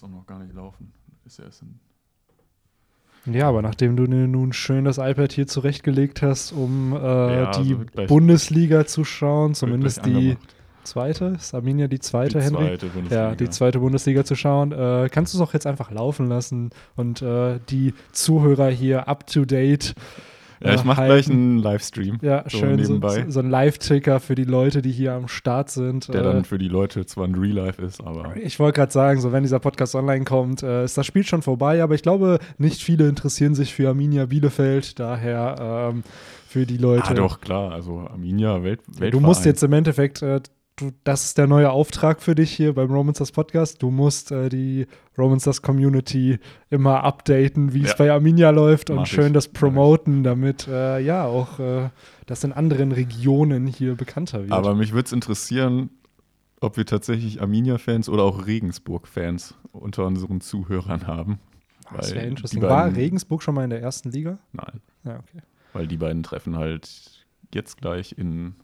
jetzt auch noch gar nicht laufen. Ist ja erst in Ja, aber nachdem du dir nun schön das iPad hier zurechtgelegt hast, um äh, Ja, die also Bundesliga zu schauen, zumindest die angemacht. zweite, ist Arminia die zweite, die Henry? zweite Bundesliga. Ja, die zweite Bundesliga zu schauen. Äh, kannst du es auch jetzt einfach laufen lassen und äh, die Zuhörer hier up to date. Ja, ich mache gleich einen Livestream. Ja, so schön so, nebenbei. so ein Live-Ticker für die Leute, die hier am Start sind. Der Äh, dann für die Leute zwar ein Real Life ist, aber ich wollte gerade sagen, so wenn dieser Podcast online kommt, äh, ist das Spiel schon vorbei, aber ich glaube, nicht viele interessieren sich für Arminia Bielefeld, daher ähm, für die Leute. ah, doch klar, also Arminia Welt, Weltverein. Du musst jetzt im Endeffekt, äh, du, das ist der neue Auftrag für dich hier beim Romancers Podcast. Du musst äh, die Romancers Community immer updaten, wie es Ja. bei Arminia läuft und Mach ich. schön das promoten, damit äh, ja auch äh, das in anderen Regionen hier bekannter wird. Aber mich würde es interessieren, ob wir tatsächlich Arminia-Fans oder auch Regensburg-Fans unter unseren Zuhörern haben. das weil wäre beiden- War Regensburg schon mal in der ersten Liga? Nein, Ja, okay. weil die beiden treffen halt jetzt gleich in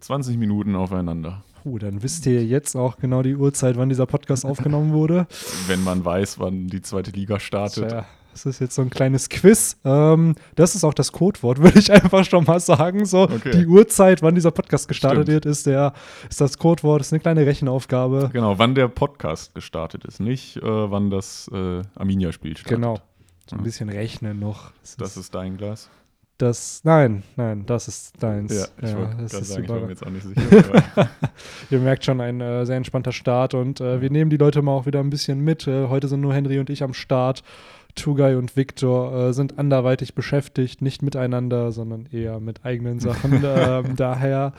20 Minuten aufeinander. Puh, dann wisst ihr jetzt auch genau die Uhrzeit, wann dieser Podcast aufgenommen wurde. Wenn man weiß, wann die zweite Liga startet. Ja, das ist jetzt so ein kleines Quiz. Ähm, das ist auch das Codewort, würde ich einfach schon mal sagen. So, Okay. die Uhrzeit, wann dieser Podcast gestartet Stimmt. wird, ist, der, ist das Codewort. Das ist eine kleine Rechenaufgabe. Genau, wann der Podcast gestartet ist, nicht äh, wann das äh, Arminia-Spiel startet. Genau. So ein bisschen rechnen noch. Das, Das ist dein Glas. Das nein, nein, das ist deins. Ja, ich wollte das gerade ist sagen, ich war mir jetzt auch nicht sicher. Ihr merkt schon, ein äh, sehr entspannter Start und äh, wir nehmen die Leute mal auch wieder ein bisschen mit. Äh, heute sind nur Henry und ich am Start. Tugay und Victor äh, sind anderweitig beschäftigt, nicht miteinander, sondern eher mit eigenen Sachen. ähm, daher,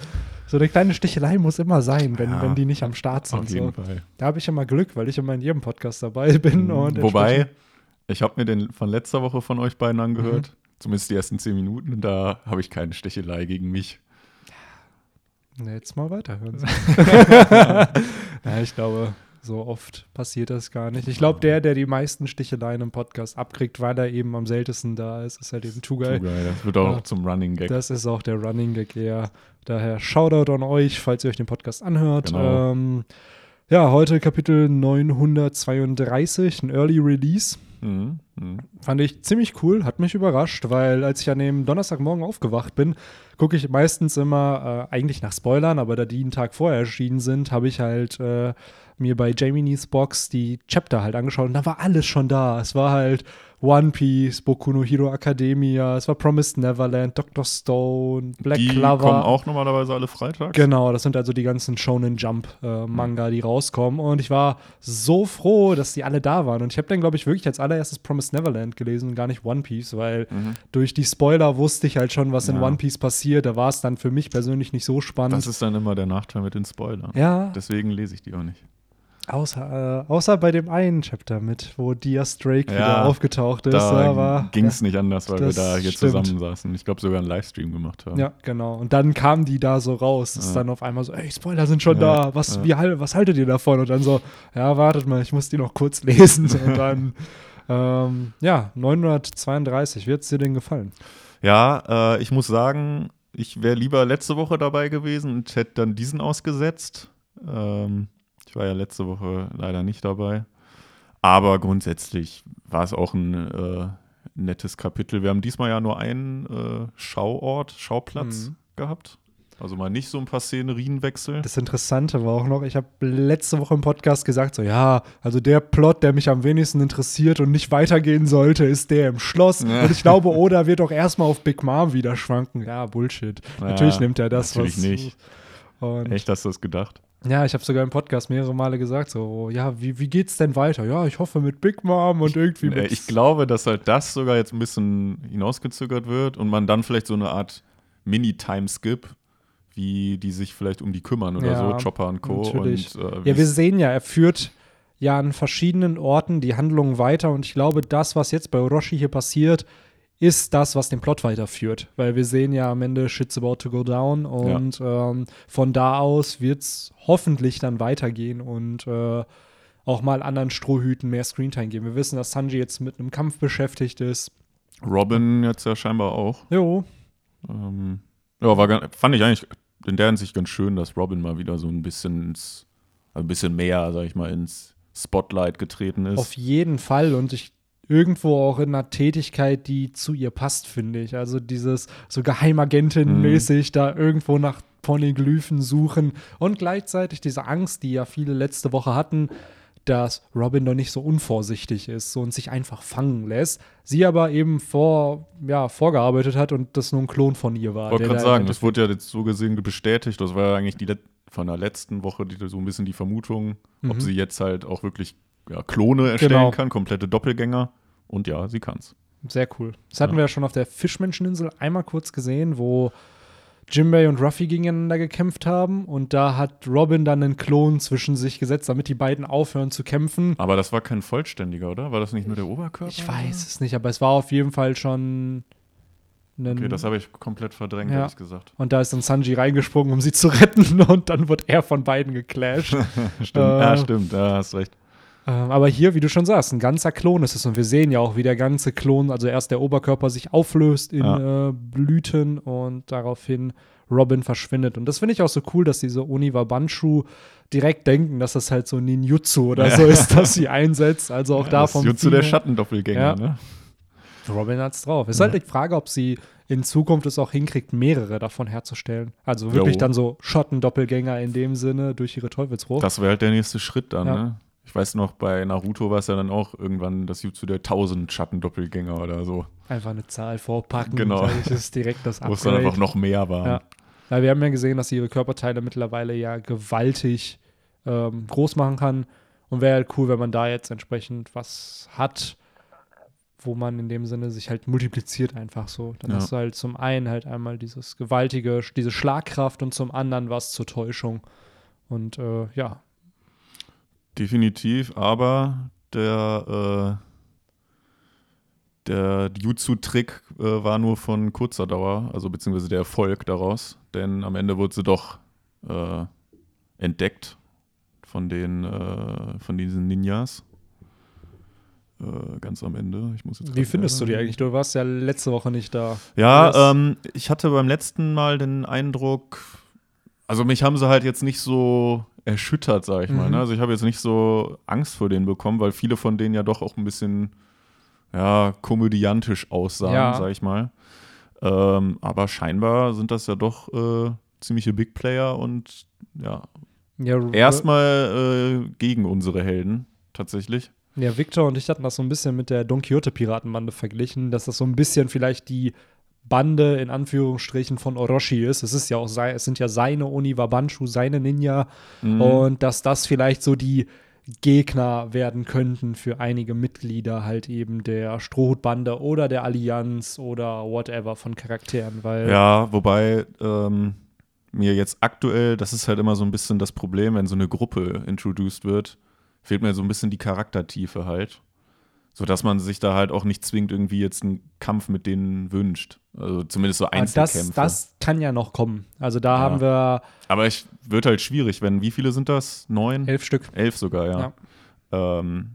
so eine kleine Stichelei muss immer sein, wenn, Ja, wenn die nicht am Start sind. Auf jeden So. Fall. Da habe ich immer Glück, weil ich immer in jedem Podcast dabei bin. Mhm. Wobei, ich habe mir den von letzter Woche von euch beiden angehört. Mhm. Zumindest die ersten zehn Minuten. Und da habe ich keine Stichelei gegen mich. Na, jetzt mal weiterhören. ja, ich glaube, so oft passiert das gar nicht. Ich glaube, der, der die meisten Sticheleien im Podcast abkriegt, weil er eben am seltensten da ist, ist halt eben Tugay. Zu geil. Das wird auch Ja. zum Running Gag. Das ist auch der Running Gag eher. Daher Shoutout an euch, falls ihr euch den Podcast anhört. Genau. Ähm, ja, heute Kapitel 932, ein Early Release. Mhm. Mhm. Fand ich ziemlich cool, hat mich überrascht, weil als ich an dem Donnerstagmorgen aufgewacht bin, gucke ich meistens immer äh, eigentlich nach Spoilern, aber da die einen Tag vorher erschienen sind, habe ich halt äh, mir bei Jaminis Box die Chapter halt angeschaut und da war alles schon da. Es war halt One Piece, Boku no Hero Academia, es war Promised Neverland, Dr. Stone, Black die Clover. kommen auch normalerweise alle freitags. Genau, das sind also die ganzen Shonen Jump äh, Manga, die rauskommen. Und ich war so froh, dass die alle da waren. Und ich habe dann, glaube ich, wirklich als allererstes Promised Neverland gelesen und gar nicht One Piece, weil Mhm. durch die Spoiler wusste ich halt schon, was in Ja. One Piece passiert. Da war es dann für mich persönlich nicht so spannend. Das ist dann immer der Nachteil mit den Spoilern. ja, Deswegen lese ich die auch nicht. Außer, äh, außer bei dem einen Chapter mit, wo Diaz Drake Ja, wieder aufgetaucht ist. Da ging es nicht anders, weil wir da hier stimmt. zusammensaßen. Ich glaube sogar einen Livestream gemacht haben. Ja, genau. Und dann kamen die da so raus. Das ist Ja. dann auf einmal so, ey, Spoiler sind schon Ja, da. Was, ja. wie, was haltet ihr davon? Und dann so, ja, wartet mal, ich muss die noch kurz lesen. Und dann, ähm, ja, 932. Wie hat es dir denn gefallen? Ja, äh, ich muss sagen, ich wäre lieber letzte Woche dabei gewesen und hätte dann diesen ausgesetzt. Ähm, ich war ja letzte Woche leider nicht dabei. Aber grundsätzlich war es auch ein äh, nettes Kapitel. Wir haben diesmal ja nur einen äh, Schauort, Schauplatz Mhm. gehabt. Also mal nicht so ein paar Szenerienwechsel. Das Interessante war auch noch, ich habe letzte Woche im Podcast gesagt, so, ja, also der Plot, der mich am wenigsten interessiert und nicht weitergehen sollte, ist der im Schloss. Ja. Und ich glaube, Oda wird auch erstmal auf Big Mom wieder schwanken. Ja, Bullshit. Ja, natürlich nimmt er das, natürlich was. nicht. Und Echt, hast du das gedacht? Ja, ich habe sogar im Podcast mehrere Male gesagt, so, ja, wie, wie geht's denn weiter? Ja, ich hoffe mit Big Mom und irgendwie Äh, mit. ich glaube, dass halt das sogar jetzt ein bisschen hinausgezögert wird und man dann vielleicht so eine Art Mini-Time-Skip, wie die sich vielleicht um die kümmern oder Ja, so, Chopper und Co. natürlich. Und, äh, ja, wir sehen ja, er führt ja an verschiedenen Orten die Handlung weiter und ich glaube, das, was jetzt bei Orochi hier passiert, ist das, was den Plot weiterführt. Weil wir sehen ja am Ende, shit's about to go down und ähm, von da aus wird's hoffentlich dann weitergehen und äh, auch mal anderen Strohhüten mehr Screentime geben. Wir wissen, dass Sanji jetzt mit einem Kampf beschäftigt ist. Robin jetzt ja scheinbar auch. Jo, Ähm, ja, war, fand ich eigentlich in der Hinsicht ganz schön, dass Robin mal wieder so ein bisschen ins, also ein bisschen mehr, sag ich mal, ins Spotlight getreten ist. Auf jeden Fall und ich irgendwo auch in einer Tätigkeit, die zu ihr passt, finde ich. Also dieses so Geheimagentin-mäßig Mhm. da irgendwo nach Poneglyphen suchen und gleichzeitig diese Angst, die ja viele letzte Woche hatten, dass Robin doch nicht so unvorsichtig ist und sich einfach fangen lässt. Sie aber eben vor, ja, vorgearbeitet hat und das nur ein Klon von ihr war. Ich wollte gerade sagen, das wurde ja jetzt so gesehen bestätigt. Das war ja eigentlich die von der letzten Woche die, so ein bisschen die Vermutung, ob Mhm. sie jetzt halt auch wirklich ja, Klone erstellen Genau. kann, komplette Doppelgänger. Und ja, sie kann's. Sehr cool. Das hatten Ja. wir ja schon auf der Fischmenscheninsel einmal kurz gesehen, wo Jimbei und Ruffy gegeneinander gekämpft haben und da hat Robin dann einen Klon zwischen sich gesetzt, damit die beiden aufhören zu kämpfen. Aber das war kein vollständiger, oder? War das nicht nur der Oberkörper? Ich weiß es nicht, aber es war auf jeden Fall schon ein Okay, das habe ich komplett verdrängt, Ja. ehrlich gesagt. und da ist dann Sanji reingesprungen, um sie zu retten und dann wird er von beiden geclasht. Stimmt. Äh, ja, stimmt, ja, hast recht. Ähm, aber hier, wie du schon sagst, ein ganzer Klon ist es. Und wir sehen ja auch, wie der ganze Klon, also erst der Oberkörper sich auflöst in Ja. äh, Blüten und daraufhin Robin verschwindet. Und das finde ich auch so cool, dass diese Oniwa Banshu direkt denken, dass das halt so Ninjutsu oder Ja. so ist, dass sie einsetzt. Also auch Ja, da das vom ist Jutsu der Schattendoppelgänger, Ja. ne? Robin hat's drauf. Ist Ja. halt die Frage, ob sie in Zukunft es auch hinkriegt, mehrere davon herzustellen. Also wirklich Jo. dann so Schattendoppelgänger in dem Sinne durch ihre Teufelsfrucht. Das wäre halt der nächste Schritt dann, ne? Ich weiß noch, bei Naruto war es ja dann auch irgendwann das Jutsu der 1000 Schattendoppelgänger oder so. Einfach eine Zahl vorpacken. Genau. Das ist direkt das Wo es dann Upgrade. einfach noch mehr waren. Ja. Ja, wir haben ja gesehen, dass sie ihre Körperteile mittlerweile ja gewaltig ähm, groß machen kann. Und wäre halt cool, wenn man da jetzt entsprechend was hat, wo man in dem Sinne sich halt multipliziert einfach so. Dann Ja. hast du halt zum einen halt einmal dieses gewaltige, diese Schlagkraft und zum anderen was zur Täuschung. Und äh, ja, Definitiv, aber der, äh, der Jutsu-Trick äh, war nur von kurzer Dauer, also beziehungsweise der Erfolg daraus, denn am Ende wurde sie doch äh, entdeckt von den äh, von diesen Ninjas. Äh, ganz am Ende. Ich muss jetzt wie findest du die eigentlich? Du warst ja letzte Woche nicht da. Ja, ähm, ich hatte beim letzten Mal den Eindruck, also mich haben sie halt jetzt nicht so erschüttert, sag ich mal. Mhm. Ne? Also ich habe jetzt nicht so Angst vor denen bekommen, weil viele von denen ja doch auch ein bisschen, ja, komödiantisch aussahen, Ja. sag ich mal. Ähm, aber scheinbar sind das ja doch äh, ziemliche Big Player und ja, Ja, erstmal äh, gegen unsere Helden, tatsächlich. Ja, Victor und ich hatten das so ein bisschen mit der Don Quixote-Piratenbande verglichen, dass das so ein bisschen vielleicht die Bande in Anführungsstrichen von Orochi ist. Es ist ja auch es sind ja seine Oniwa Banshu, seine Ninja Mhm. und dass das vielleicht so die Gegner werden könnten für einige Mitglieder halt eben der Strohhutbande oder der Allianz oder whatever von Charakteren, weil Ja, wobei ähm, mir jetzt aktuell, das ist halt immer so ein bisschen das Problem, wenn so eine Gruppe introduced wird, fehlt mir so ein bisschen die Charaktertiefe halt. So dass man sich da halt auch nicht zwingend irgendwie jetzt einen Kampf mit denen wünscht. Also zumindest so aber Einzelkämpfe. das, das kann ja noch kommen. Also da Ja. haben wir Aber ich wird halt schwierig, wenn, wie viele sind das? Neun? elf Stück. Elf sogar, ja. Ähm,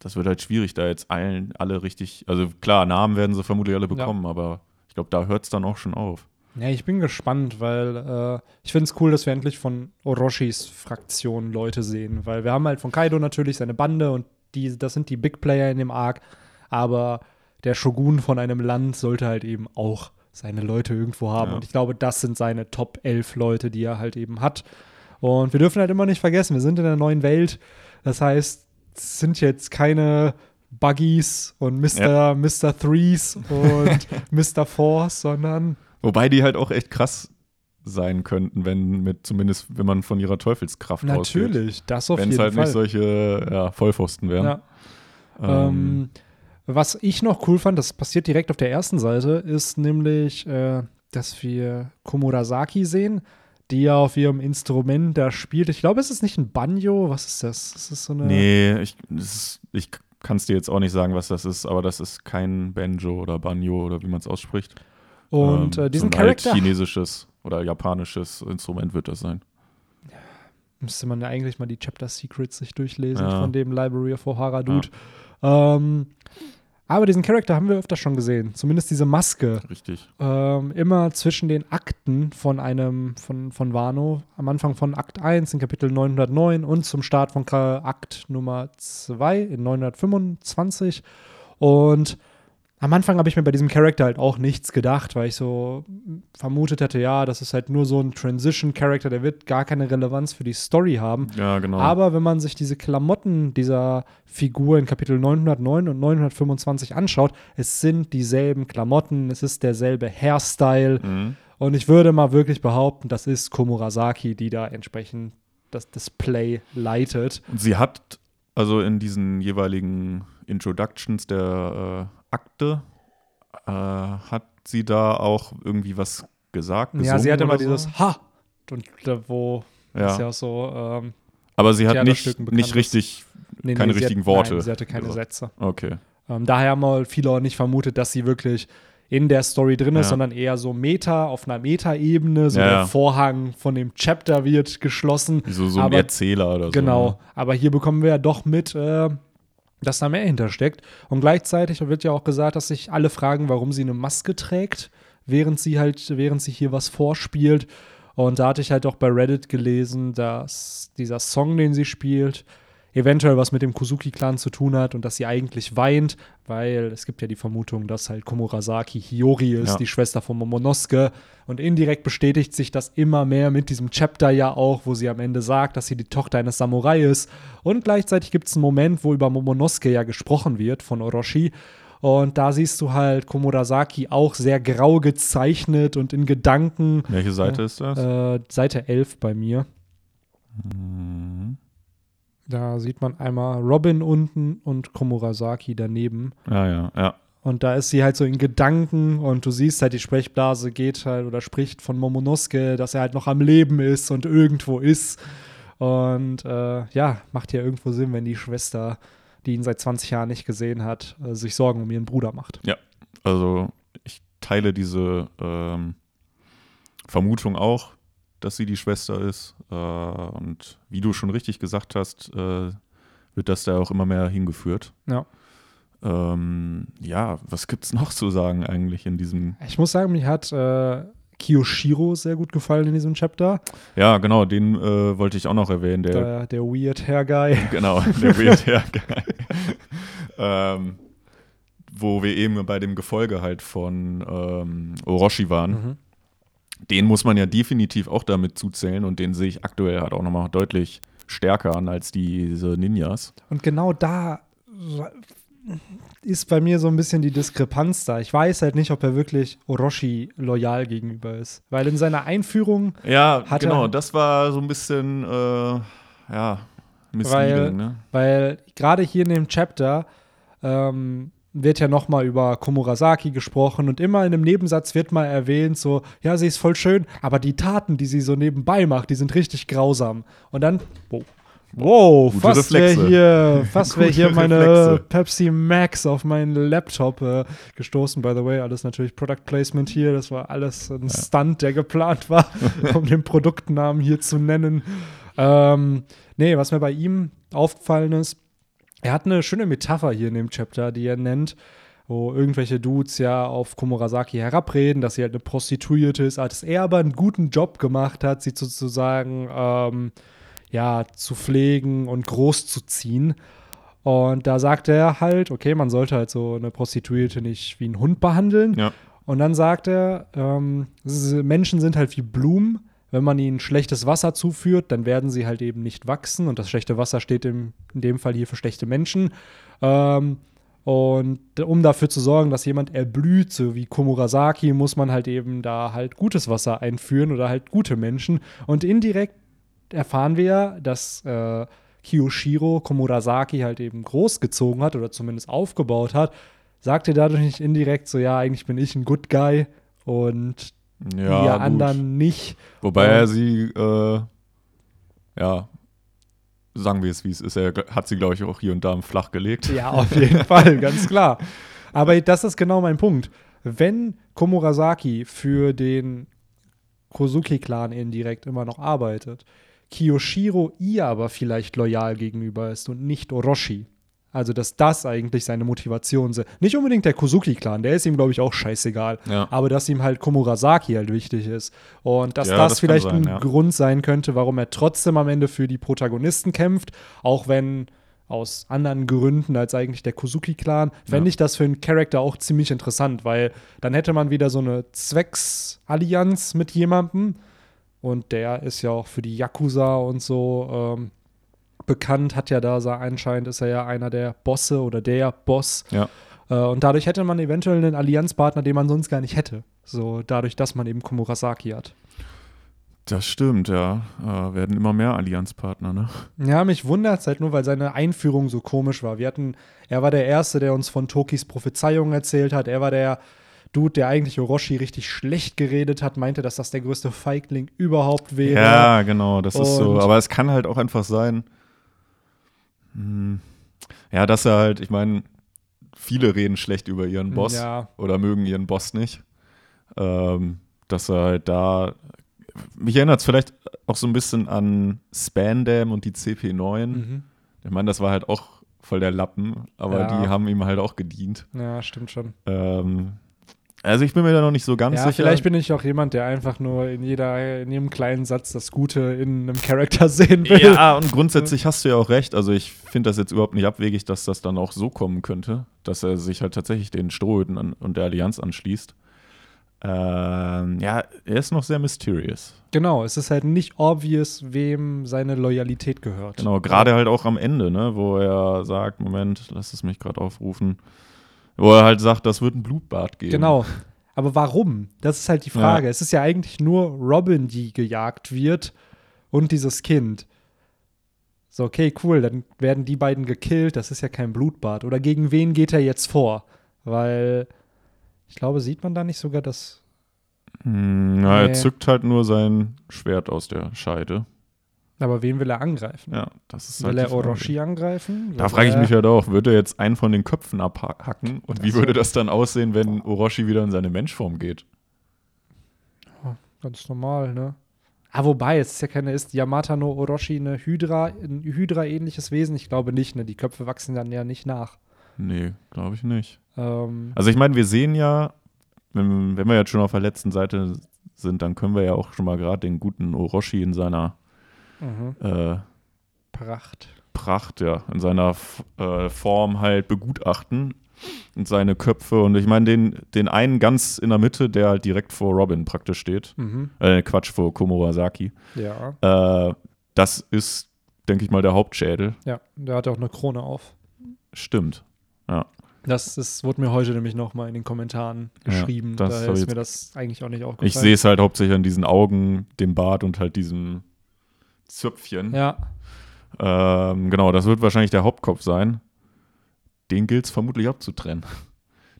das wird halt schwierig, da jetzt allen, alle richtig, also klar, Namen werden sie vermutlich alle bekommen, aber ich glaube, da hört es dann auch schon auf. Ja, ich bin gespannt, weil äh, ich finde es cool, dass wir endlich von Orochis Fraktion Leute sehen, weil wir haben halt von Kaido natürlich seine Bande und die, das sind die Big Player in dem Arc, aber der Shogun von einem Land sollte halt eben auch seine Leute irgendwo haben Ja. und ich glaube, das sind seine Top 11 Leute, die er halt eben hat. Und wir dürfen halt immer nicht vergessen, wir sind in der neuen Welt, das heißt, es sind jetzt keine Buggies und Mr. Mr. Threes und Mr. Force, sondern Wobei die halt auch echt krass sein könnten, wenn mit zumindest wenn man von ihrer Teufelskraft ausgeht. Natürlich, das auf Wenn es jeden halt Fall. nicht solche ja, Vollpfosten wären. ja. Ähm, was ich noch cool fand, das passiert direkt auf der ersten Seite, ist nämlich, äh, dass wir Komurasaki sehen, die ja auf ihrem Instrument da spielt. Ich glaube, es ist nicht ein Banjo. Was ist das? Das ist so eine. nee, ich, das ist- ich kann es dir jetzt auch nicht sagen, was das ist, aber das ist kein Banjo oder Banjo oder wie man es ausspricht. Und Ähm, äh, diesen so ein halt Charakter chinesisches oder japanisches Instrument wird das sein. müsste man ja eigentlich mal die Chapter Secrets sich durchlesen Ja. von dem Library of Ohara Dude. Ähm, Aber diesen Charakter haben wir öfter schon gesehen. Zumindest diese Maske. Richtig. Ähm, immer zwischen den Akten von einem, von, von Wano, am Anfang von Akt 1 in Kapitel 909 und zum Start von Akt Nummer 2 in 925. Und am Anfang habe ich mir bei diesem Charakter halt auch nichts gedacht, weil ich so vermutet hätte, ja, das ist halt nur so ein Transition-Charakter, der wird gar keine Relevanz für die Story haben. Ja, genau. Aber wenn man sich diese Klamotten dieser Figur in Kapitel 909 und 925 anschaut, es sind dieselben Klamotten, es ist derselbe Hairstyle. Mhm. Und ich würde mal wirklich behaupten, das ist Komurasaki, die da entsprechend das Display leitet. Und sie hat also in diesen jeweiligen Introductions der äh, Akte, äh, hat sie da auch irgendwie was gesagt? ja, sie gesungen hat immer oder so? dieses Ha! Und da, wo Ja. das ja auch so. Ähm, Aber sie hat nicht, nicht ist. richtig. nee, Keine sie richtigen hat, Worte Nein, sie hatte keine gesagt. Sätze. Okay. Ähm, daher haben mal viele auch nicht vermutet, dass sie wirklich in der Story drin ist, Ja. sondern eher so Meta, auf einer Meta-Ebene. So Ja, der. Vorhang von dem Chapter wird geschlossen. So, so ein Aber- Erzähler oder so. Genau. ne? Aber hier bekommen wir ja doch mit, äh, dass da mehr hintersteckt. Und gleichzeitig wird ja auch gesagt, dass sich alle fragen, warum sie eine Maske trägt, während sie halt, während sie hier was vorspielt. Und da hatte ich halt auch bei Reddit gelesen, dass dieser Song, den sie spielt, eventuell was mit dem Kuzuki-Clan zu tun hat und dass sie eigentlich weint, weil es gibt ja die Vermutung, dass halt Komurasaki Hiyori ist, Ja. die Schwester von Momonosuke. Und indirekt bestätigt sich das immer mehr mit diesem Chapter ja auch, wo sie am Ende sagt, dass sie die Tochter eines Samurai ist. Und gleichzeitig gibt es einen Moment, wo über Momonosuke ja gesprochen wird von Orochi. Und da siehst du halt Komurasaki auch sehr grau gezeichnet und in Gedanken. Welche Seite ist das? Äh, Seite 11 bei mir. Mhm. Da sieht man einmal Robin unten und Komurasaki daneben. Ja, ja, ja. Und da ist sie halt so in Gedanken und du siehst halt, die Sprechblase geht halt oder spricht von Momonosuke, dass er halt noch am Leben ist und irgendwo ist. Und äh, ja, macht ja irgendwo Sinn, wenn die Schwester, die ihn seit 20 Jahren nicht gesehen hat, äh, sich Sorgen um ihren Bruder macht. Also ich teile diese ähm, Vermutung auch, dass sie die Schwester ist. Äh, und wie du schon richtig gesagt hast, äh, wird das da auch immer mehr hingeführt. Ja. Ähm, ja, was gibt's noch zu sagen eigentlich in diesem? Ich muss sagen, mir hat äh, Kiyoshiro sehr gut gefallen in diesem Chapter. Ja, genau, den äh, wollte ich auch noch erwähnen. Der, Der, der Weird Hair Guy. genau, der Weird Hair Guy. ähm, wo wir eben bei dem Gefolge halt von ähm, Orochi waren. Mhm. Den muss man ja definitiv auch damit zuzählen und den sehe ich aktuell halt auch nochmal deutlich stärker an als diese Ninjas. Und genau da ist bei mir so ein bisschen die Diskrepanz da. Ich weiß halt nicht, ob er wirklich Orochi loyal gegenüber ist. Weil in seiner Einführung, Ja, genau, das war so ein bisschen, äh, ja, Weil- misleading, ne? weil gerade hier in dem Chapter ähm, wird ja noch mal über Komurasaki gesprochen und immer in einem Nebensatz wird mal erwähnt, so, ja, sie ist voll schön, aber die Taten, die sie so nebenbei macht, die sind richtig grausam. Und dann, wow, wow Gute fast wäre hier, fast wäre hier meine Reflexe. Pepsi Max auf meinen Laptop äh, gestoßen. By the way, alles natürlich Product Placement hier. Das war alles ein Stunt, der geplant war, um den Produktnamen hier zu nennen. Ähm, nee, was mir bei ihm aufgefallen ist, er hat eine schöne Metapher hier in dem Chapter, die er nennt, wo irgendwelche Dudes ja auf Komurasaki herabreden, dass sie halt eine Prostituierte ist, als er aber einen guten Job gemacht hat, sie sozusagen ähm, ja, zu pflegen und großzuziehen. Und da sagt er halt, okay, man sollte halt so eine Prostituierte nicht wie einen Hund behandeln. Ja. Und dann sagt er, ähm, Menschen sind halt wie Blumen. Wenn man ihnen schlechtes Wasser zuführt, dann werden sie halt eben nicht wachsen. Und das schlechte Wasser steht im, in dem Fall hier für schlechte Menschen. Ähm, und um dafür zu sorgen, dass jemand erblüht, so wie Komurasaki, muss man halt eben da halt gutes Wasser einführen oder halt gute Menschen. Und indirekt erfahren wir ja, dass äh, Kiyoshiro Komurasaki halt eben großgezogen hat oder zumindest aufgebaut hat. Sagt er dadurch nicht indirekt so, ja, eigentlich bin ich ein Good Guy und Ja, die gut. anderen nicht. Wobei Ähm, er sie, äh, ja, sagen wir es, wie es ist. Er hat sie, glaube ich, auch hier und da flach gelegt. Ja, auf jeden Fall, ganz klar. Aber das ist genau mein Punkt. Wenn Komurasaki für den Kozuki-Clan indirekt immer noch arbeitet, Kiyoshiro ihr aber vielleicht loyal gegenüber ist und nicht Orochi, Also, dass das eigentlich seine Motivation ist. Nicht unbedingt der Kozuki-Clan, der ist ihm, glaube ich, auch scheißegal. Ja. Aber dass ihm halt Komurasaki halt wichtig ist. Und dass Ja, das, das vielleicht sein, ein ja. Grund sein könnte, warum er trotzdem am Ende für die Protagonisten kämpft, auch wenn aus anderen Gründen als eigentlich der Kozuki-Clan, fände ich das für einen Charakter auch ziemlich interessant, weil dann hätte man wieder so eine Zwecksallianz mit jemandem und der ist ja auch für die Yakuza und so ähm, bekannt, hat ja da, so- anscheinend ist er ja einer der Bosse oder der Boss. Ja. Äh, und dadurch hätte man eventuell einen Allianzpartner, den man sonst gar nicht hätte. So dadurch, dass man eben Komurasaki hat. Das stimmt, ja. Äh, werden immer mehr Allianzpartner, ne? Ja, mich wundert es halt nur, weil seine Einführung so komisch war. Wir hatten, er war der Erste, der uns von Tokis Prophezeiung erzählt hat. Er war der Dude, der eigentlich Orochi richtig schlecht geredet hat, meinte, dass das der größte Feigling überhaupt wäre. Ja, genau, das ist so. Und- Aber es kann halt auch einfach sein, ja, dass er halt, ich meine, viele reden schlecht über ihren Boss Ja. oder mögen ihren Boss nicht. Ähm, dass er halt da, mich erinnert es vielleicht auch so ein bisschen an Spandam und die CP9. Mhm. Ich meine, das war halt auch voll der Lappen, aber Ja. die haben ihm halt auch gedient. Ja, stimmt schon. Ähm, also ich bin mir da noch nicht so ganz Ja, sicher. vielleicht bin ich auch jemand, der einfach nur in jeder, in jedem kleinen Satz das Gute in einem Charakter sehen will. Ja, und grundsätzlich hast du ja auch recht. Also ich finde das jetzt überhaupt nicht abwegig, dass das dann auch so kommen könnte, dass er sich halt tatsächlich den Strohhüten und der Allianz anschließt. Ähm, ja, er ist noch sehr mysterious. Genau, es ist halt nicht obvious, wem seine Loyalität gehört. Genau, gerade halt auch am Ende, ne, wo er sagt, Moment, lass es mich gerade aufrufen, wo er halt sagt, das wird ein Blutbad geben. Genau. Aber warum? Das ist halt die Frage. Es ist ja eigentlich nur Robin, die gejagt wird und dieses Kind. So, okay, cool, dann werden die beiden gekillt, das ist ja kein Blutbad. Oder gegen wen geht er jetzt vor? Weil ich glaube, sieht man da nicht sogar das. Hm, na, er Nee. zückt halt nur sein Schwert aus der Scheide. Aber wen will er angreifen? Ja, das ist halt Will er die Frage. Orochi angreifen? Da frage ich er- mich halt auch, würde er jetzt einen von den Köpfen abhacken und wie würde das dann aussehen, wenn Orochi wieder in seine Menschform geht? Ganz normal, ne? Ah, wobei, es ist ja keine, ist Yamata no Orochi eine Hydra, ein Hydra-ähnliches Wesen? Ich glaube nicht, ne? Die Köpfe wachsen dann ja nicht nach. Nee, glaube ich nicht. Ähm, Also ich meine, wir sehen ja, wenn, wenn wir jetzt schon auf der letzten Seite sind, dann können wir ja auch schon mal gerade den guten Orochi in seiner mhm. äh, Pracht. Pracht, ja, in seiner äh, Form halt begutachten und seine Köpfe. Und ich meine, den, den einen ganz in der Mitte, der halt direkt vor Robin praktisch steht. Mhm. Äh, Quatsch, vor Komurasaki. Ja. Äh, das ist, denke ich mal, der Hauptschädel. Ja, der hat auch eine Krone auf. Stimmt. Das ist, wurde mir heute nämlich noch mal in den Kommentaren Ja, geschrieben. das Daher hab ich ist mir das eigentlich auch nicht aufgefallen. Ich sehe es halt hauptsächlich an diesen Augen, dem Bart und halt diesem Zöpfchen. Ja, Ähm, genau, das wird wahrscheinlich der Hauptkopf sein. Den gilt es vermutlich abzutrennen.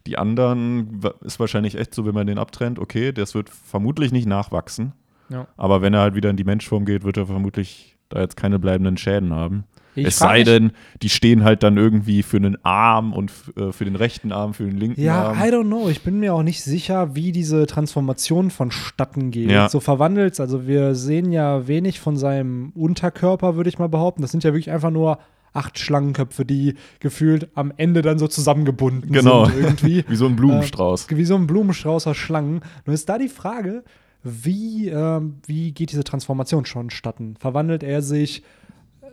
Die anderen ist wahrscheinlich echt so, wenn man den abtrennt, okay, das wird vermutlich nicht nachwachsen. Ja. Aber wenn er halt wieder in die Menschform geht, wird er vermutlich da jetzt keine bleibenden Schäden haben. Ich es sei denn, die stehen halt dann irgendwie für einen Arm und äh, für den rechten Arm, für den linken Ja, Arm. I don't know. Ich bin mir auch nicht sicher, wie diese Transformation vonstatten geht. Ja. So verwandelt, also wir sehen ja wenig von seinem Unterkörper, würde ich mal behaupten. Das sind ja wirklich einfach nur acht Schlangenköpfe, die gefühlt am Ende dann so zusammengebunden Genau. sind irgendwie. Wie so ein Blumenstrauß. Wie so ein Blumenstrauß aus Schlangen. Nur ist da die Frage, wie, ähm, wie geht diese Transformation vonstatten? Verwandelt er sich,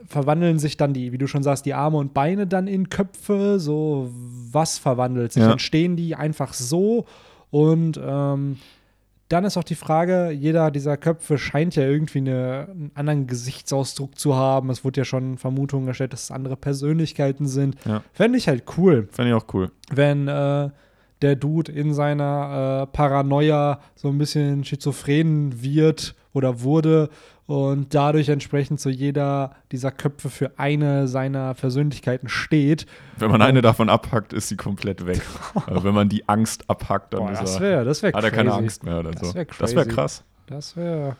verwandeln sich dann die, wie du schon sagst, die Arme und Beine dann in Köpfe? So, was verwandelt sich? Ja. Entstehen die einfach so? Und ähm, dann ist auch die Frage, jeder dieser Köpfe scheint ja irgendwie eine, einen anderen Gesichtsausdruck zu haben. Es wurde ja schon Vermutungen erstellt, dass es andere Persönlichkeiten sind. Ja. Fände ich halt cool Fände ich auch cool. wenn äh, der Dude in seiner äh, Paranoia so ein bisschen schizophren wird oder wurde und dadurch entsprechend zu jeder dieser Köpfe für eine seiner Persönlichkeiten steht. Wenn man eine davon abhackt, ist sie komplett weg. wenn man die Angst abhackt, dann Boah, ist das er, wäre das wär hat er crazy. keine Angst mehr oder Das so. wär das wäre krass. Das wäre.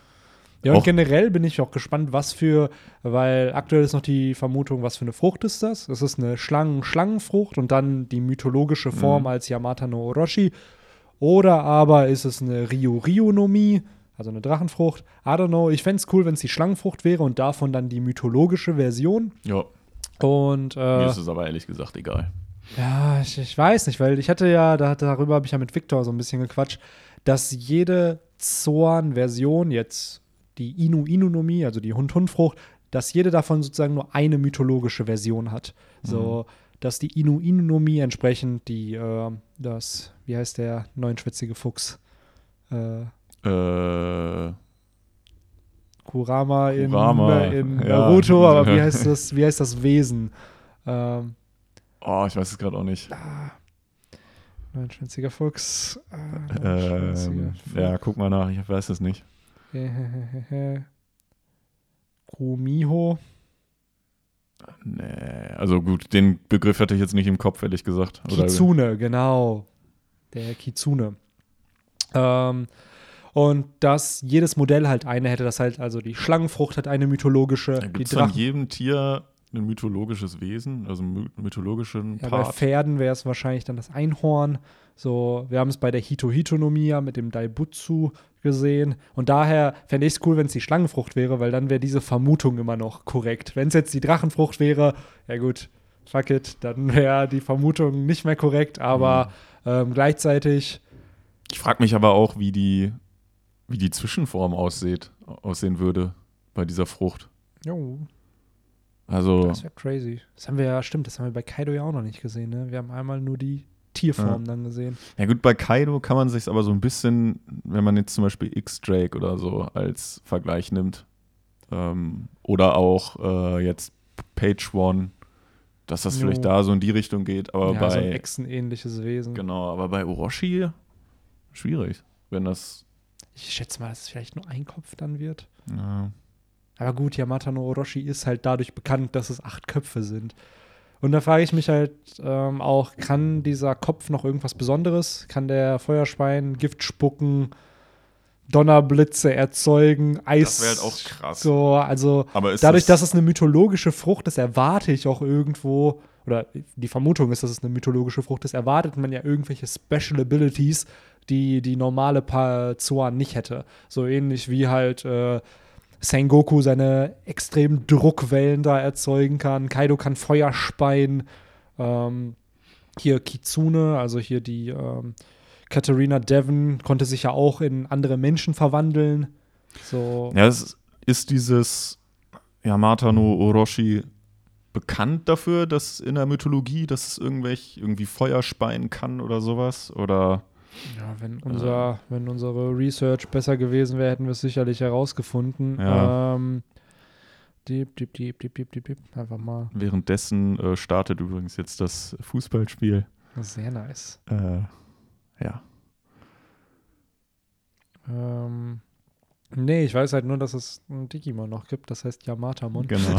Ja, und Auch- generell bin ich auch gespannt, was für, weil aktuell ist noch die Vermutung, was für eine Frucht ist das? Es ist eine Schlangen-Schlangenfrucht und dann die mythologische Form Mhm. als Yamata no Orochi. Oder aber ist es eine Ryu-Ryu-Nomie, also eine Drachenfrucht. I don't know. Ich fände es cool, wenn es die Schlangenfrucht wäre und davon dann die mythologische Version. Ja. Und Mir äh, ist es aber ehrlich gesagt egal. ja, ich, ich weiß nicht, weil ich hatte ja, da, darüber habe ich ja mit Victor so ein bisschen gequatscht, dass jede Zorn-Version jetzt, die Inu-Inu-Nomie, also die Hund-Hund-Frucht, dass jede davon sozusagen nur eine mythologische Version hat. So, dass die Inu-Inu-Nomie entsprechend die, äh, das, wie heißt der neunschwätzige Fuchs? Äh, Äh, Kurama in, Kurama, in ja. Naruto, aber wie heißt das, wie heißt das Wesen? Ähm, oh, ich weiß es gerade auch nicht. neunschwänziger Fuchs. Äh, neunschwänziger Ähm, Fuchs. ja, guck mal nach, ich weiß es nicht. Kumiho. Nee, also gut, den Begriff hatte ich jetzt nicht im Kopf, ehrlich gesagt. Oder- Kitsune, genau. Der Kitsune. Ähm, und dass jedes Modell halt eine hätte, das halt, also die Schlangenfrucht hat eine mythologische, Ja, die Gibt es von jedem Tier ein mythologisches Wesen, also einen my mythologischen Ja, bei Part? Pferden wäre es wahrscheinlich dann das Einhorn. So, wir haben es bei der Hito-Hitonomia mit dem Daibutsu gesehen. Und daher fände ich es cool, wenn es die Schlangenfrucht wäre, weil dann wäre diese Vermutung immer noch korrekt. Wenn es jetzt die Drachenfrucht wäre, ja gut, fuck it, dann wäre die Vermutung nicht mehr korrekt, aber ähm, gleichzeitig, Ich frage mich aber auch, wie die, wie die Zwischenform aussieht, aussehen würde bei dieser Frucht. jo, Also, das wäre crazy. Das haben wir ja, stimmt, das haben wir bei Kaido ja auch noch nicht gesehen, ne? Wir haben einmal nur die Tierform dann gesehen. ja gut, bei Kaido kann man sich aber so ein bisschen, wenn man jetzt zum Beispiel X-Drake oder so als Vergleich nimmt, ähm, oder auch äh, jetzt Page One, dass das Jo. vielleicht da so in die Richtung geht, aber ja, so ein bei, Echsenähnliches Wesen. genau, aber bei Orochi schwierig, wenn das, Ich schätze mal, dass es vielleicht nur ein Kopf dann wird. ja, Aber gut, Yamata no Orochi ist halt dadurch bekannt, dass es acht Köpfe sind. Und da frage ich mich halt ähm, auch, kann dieser Kopf noch irgendwas Besonderes? Kann der Feuerschwein Gift spucken, Donnerblitze erzeugen, Eis? Das wäre halt auch krass. So, also dadurch, das, dass es eine mythologische Frucht ist, erwarte ich auch irgendwo, oder die Vermutung ist, dass es eine mythologische Frucht ist, erwartet man ja irgendwelche Special Abilities, die die normale Zoan nicht hätte. So ähnlich wie halt äh, Sengoku seine extremen Druckwellen da erzeugen kann. Kaido kann Feuer speien. Ähm, hier Kitsune, also hier die ähm, Katharina Devon, konnte sich ja auch in andere Menschen verwandeln. So. Ja, es ist dieses Yamata no Orochi bekannt dafür, dass in der Mythologie, dass es irgendwelch irgendwie Feuer speien kann oder sowas? Oder Ja, wenn, unser, wenn unsere Research besser gewesen wäre, hätten wir es sicherlich herausgefunden. Ja. Ähm, diep, diep, diep, diep, diep, diep. Einfach mal währenddessen äh, startet übrigens jetzt das Fußballspiel. sehr nice. Äh, ja. Ähm, nee, ich weiß halt nur, dass es ein Digimon noch gibt, das heißt Yamatamon. Genau.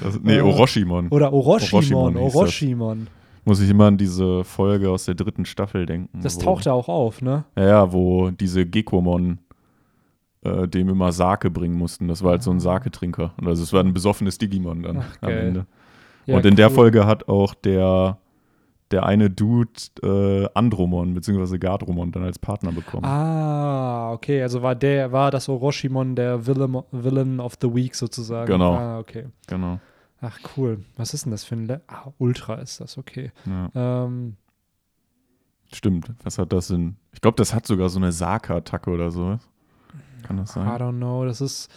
das, nee, Orochimon. Oder Orochimon, Orochimon. Orochimon. Muss ich immer an diese Folge aus der dritten Staffel denken. Das wo, taucht ja auch auf, ne? Ja, ja, wo diese Gekomon äh, dem immer Sake bringen mussten. Das war halt so ein Sake-Trinker. Und also es war ein besoffenes Digimon dann Ach, am geil. Ende. Ja, und in der cool. Folge hat auch der, der eine Dude äh, Andromon bzw. Gardromon dann als Partner bekommen. Ah, okay, also war der, war das Orochimon der Villain, Villain of the Week sozusagen. Genau. Ah, okay. Genau. Ach, cool. Was ist denn das für ein Le Ah, Ultra ist das, okay. Ja. Ähm, Stimmt. Was hat das denn? Ich glaube, das hat sogar so eine Sake-Attacke oder sowas. Kann das I sein? don't know, das ist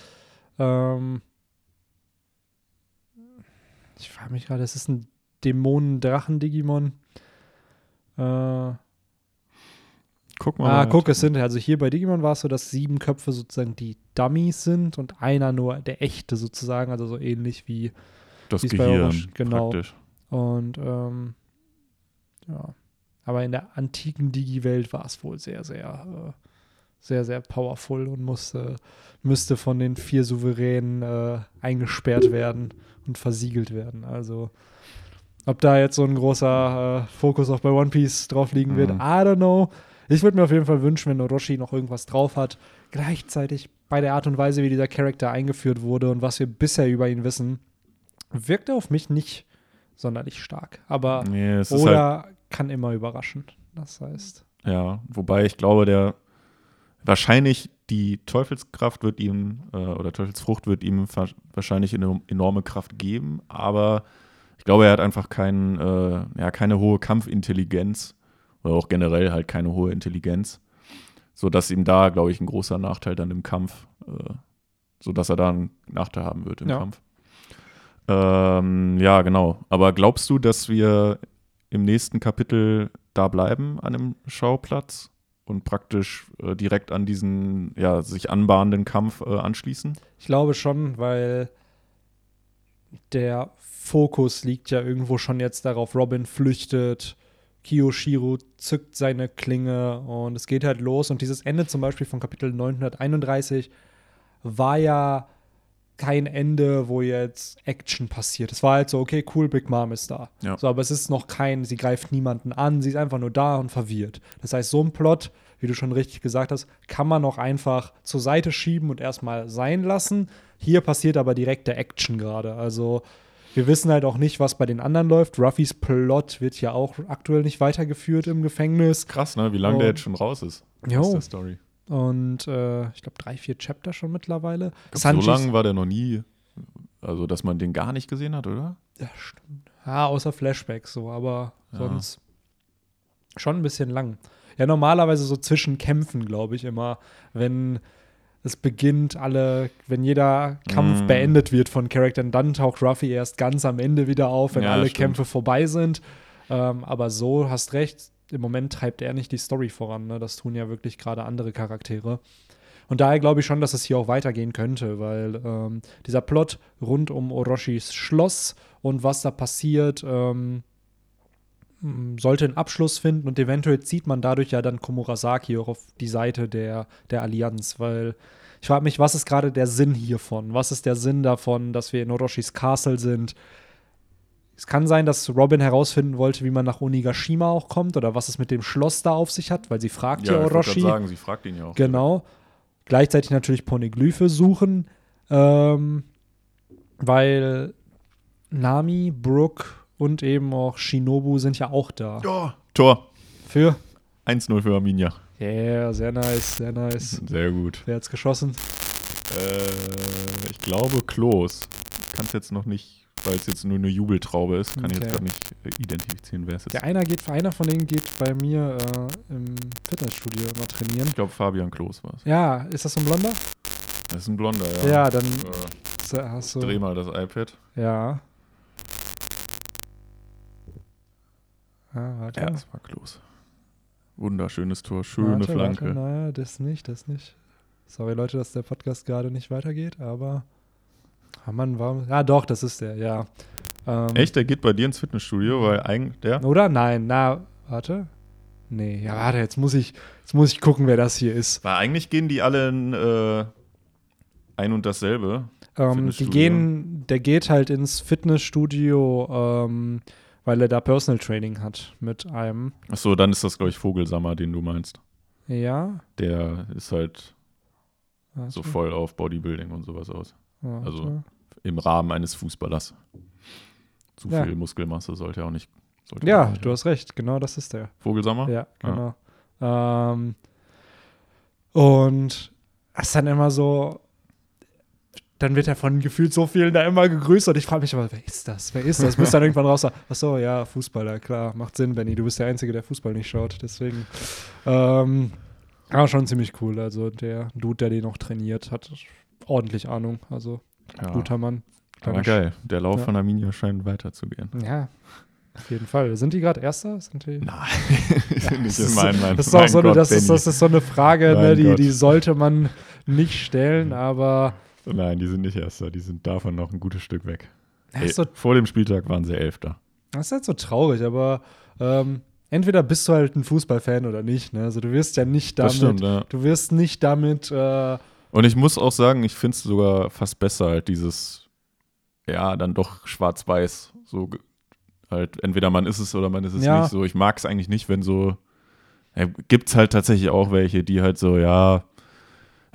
ähm, ich frage mich gerade, es ist ein Dämonen-Drachen-Digimon. Äh, Guck mal. ah, guck, es sind, also hier bei Digimon war es so, dass sieben Köpfe sozusagen die Dummies sind und einer nur der echte sozusagen, also so ähnlich wie das bei Gehirn Orochi- genau. praktisch. Und ähm, ja. Aber in der antiken Digi-Welt war es wohl sehr, sehr, äh, sehr, sehr powerful und musste, müsste von den vier Souveränen äh, eingesperrt werden und versiegelt werden. Also ob da jetzt so ein großer äh, Fokus auch bei One Piece drauf liegen wird, Mhm. I don't know. Ich würde mir auf jeden Fall wünschen, wenn Orochi noch irgendwas drauf hat. Gleichzeitig bei der Art und Weise, wie dieser Charakter eingeführt wurde und was wir bisher über ihn wissen, wirkt er auf mich nicht sonderlich stark. Aber Nee, ist halt, oder kann immer überraschen. Das heißt. ja, wobei ich glaube, der wahrscheinlich die Teufelskraft wird ihm, äh, oder Teufelsfrucht wird ihm wahrscheinlich eine enorme Kraft geben, aber ich glaube, er hat einfach kein, äh, ja, keine hohe Kampfintelligenz oder auch generell halt keine hohe Intelligenz, sodass ihm da, glaube ich, ein großer Nachteil dann im Kampf, äh, sodass er da einen Nachteil haben wird im Ja. Kampf. Ähm, ja, genau. Aber glaubst du, dass wir im nächsten Kapitel da bleiben an dem Schauplatz und praktisch äh, direkt an diesen ja, sich anbahnenden Kampf äh, anschließen? Ich glaube schon, weil der Fokus liegt ja irgendwo schon jetzt darauf, Robin flüchtet, Kiyoshiro zückt seine Klinge und es geht halt los. Und dieses Ende zum Beispiel von Kapitel 931 war ja kein Ende, wo jetzt Action passiert. Es war halt so, okay, cool, Big Mom ist da. Ja. So, aber es ist noch kein, sie greift niemanden an, sie ist einfach nur da und verwirrt. Das heißt, so ein Plot, wie du schon richtig gesagt hast, kann man auch einfach zur Seite schieben und erstmal sein lassen. Hier passiert aber direkt der Action gerade. Also wir wissen halt auch nicht, was bei den anderen läuft. Ruffys Plot wird ja auch aktuell nicht weitergeführt im Gefängnis. Krass, ne? Wie lange Oh. der jetzt schon raus ist Jo. aus der Story. Und äh, ich glaube, drei, vier Chapter schon mittlerweile. Glaub, so Sanjis- lange war der noch nie, also dass man den gar nicht gesehen hat, oder? Ja, stimmt. Ja, außer Flashbacks so, aber Ja. sonst schon ein bisschen lang. Ja, normalerweise so zwischen Kämpfen, glaube ich, immer, wenn es beginnt, alle, wenn jeder Kampf Mm. beendet wird von Charakteren, dann taucht Ruffy erst ganz am Ende wieder auf, wenn Ja, alle stimmt. Kämpfe vorbei sind. Ähm, aber so hast recht, im Moment treibt er nicht die Story voran. Ne? Das tun ja wirklich gerade andere Charaktere. Und daher glaube ich schon, dass es hier auch weitergehen könnte, weil ähm, dieser Plot rund um Orochis Schloss und was da passiert, ähm, sollte einen Abschluss finden und eventuell zieht man dadurch ja dann Komurasaki auch auf die Seite der, der Allianz, weil ich frage mich, was ist gerade der Sinn hiervon? Was ist der Sinn davon, dass wir in Orochis Castle sind? Es kann sein, dass Robin herausfinden wollte, wie man nach Onigashima auch kommt oder was es mit dem Schloss da auf sich hat, weil sie fragt ja, ich wollte Orochi. gerade sagen, sie fragt ihn ja auch. Genau. Gleichzeitig natürlich Poneglyphe suchen, ähm, weil Nami, Brooke und eben auch Shinobu sind ja auch da. Ja. Tor. Für? 1-0 für Arminia. Yeah, sehr nice, sehr nice. Sehr gut. Wer hat's geschossen? Äh, ich glaube Klos. Kann es jetzt noch nicht, weil es jetzt nur eine Jubeltraube ist, kann ich Okay. jetzt gerade nicht äh, identifizieren, wer es ist. Der einer geht, einer von denen geht bei mir äh, im Fitnessstudio immer trainieren. Ich glaube Fabian Klos war es. Ja, ist das so ein Blonder? Das ist ein Blonder, ja. Ja, dann Äh, hast du. dreh mal das iPad. Ja. Ah, warte. Ja, das war Klos. Wunderschönes Tor, schöne warte, Flanke. Warte, naja, das nicht, das nicht. Sorry, Leute, dass der Podcast gerade nicht weitergeht, aber. Ah, Mann, war. Ja, doch, das ist der, ja. Ähm, Echt, der geht bei dir ins Fitnessstudio, weil eigentlich der. Oder? Nein, na, warte. Nee, ja, warte, jetzt muss ich, jetzt muss ich gucken, wer das hier ist. Weil eigentlich gehen die alle in äh, ein und dasselbe. Ähm, die gehen, der geht halt ins Fitnessstudio, ähm, weil er da Personal Training hat mit einem. Achso, dann ist das, glaube ich, Vogelsammer, den du meinst. Ja. Der ist halt Warte, so voll auf Bodybuilding und sowas aus. warte. also- Im Rahmen eines Fußballers. Zu Ja. viel Muskelmasse sollte er auch nicht. Ja, nicht du hast recht, genau das ist der. Vogelsammer? Ja, genau. Ähm, und es ist dann immer so, dann wird er von gefühlt so vielen da immer gegrüßt und ich frage mich aber, wer ist das? Wer ist das? Bis dann irgendwann raus, ach so, ja, Fußballer, klar, macht Sinn, Benny, du bist der Einzige, der Fußball nicht schaut, deswegen, ähm, aber schon ziemlich cool, also der Dude, der den auch trainiert, hat ordentlich Ahnung, also Ja. guter Mann. Aber geil. Der Lauf Ja. von Arminia scheint weiterzugehen. Ja, auf jeden Fall. Sind die gerade Erster? Sind die? Nein, nicht Das in ist, meinen, meinen, das ist auch mein so eine, Gott, das, ist, Benny. das ist so eine Frage, ne, die, die sollte man nicht stellen, aber Nein, die sind nicht Erster. Die sind davon noch ein gutes Stück weg. Ey, so, vor dem Spieltag waren sie Elfter. das ist halt so traurig, aber ähm, entweder bist du halt ein Fußballfan oder nicht. Ne? Also du wirst ja nicht damit, Das stimmt, ja. du wirst nicht damit, äh, Und ich muss auch sagen, ich finde es sogar fast besser, halt dieses, ja, dann doch schwarz-weiß. So halt, entweder man ist es oder man ist es Ja. nicht. So, ich mag es eigentlich nicht, wenn so, ja, gibt es halt tatsächlich auch welche, die halt so, ja,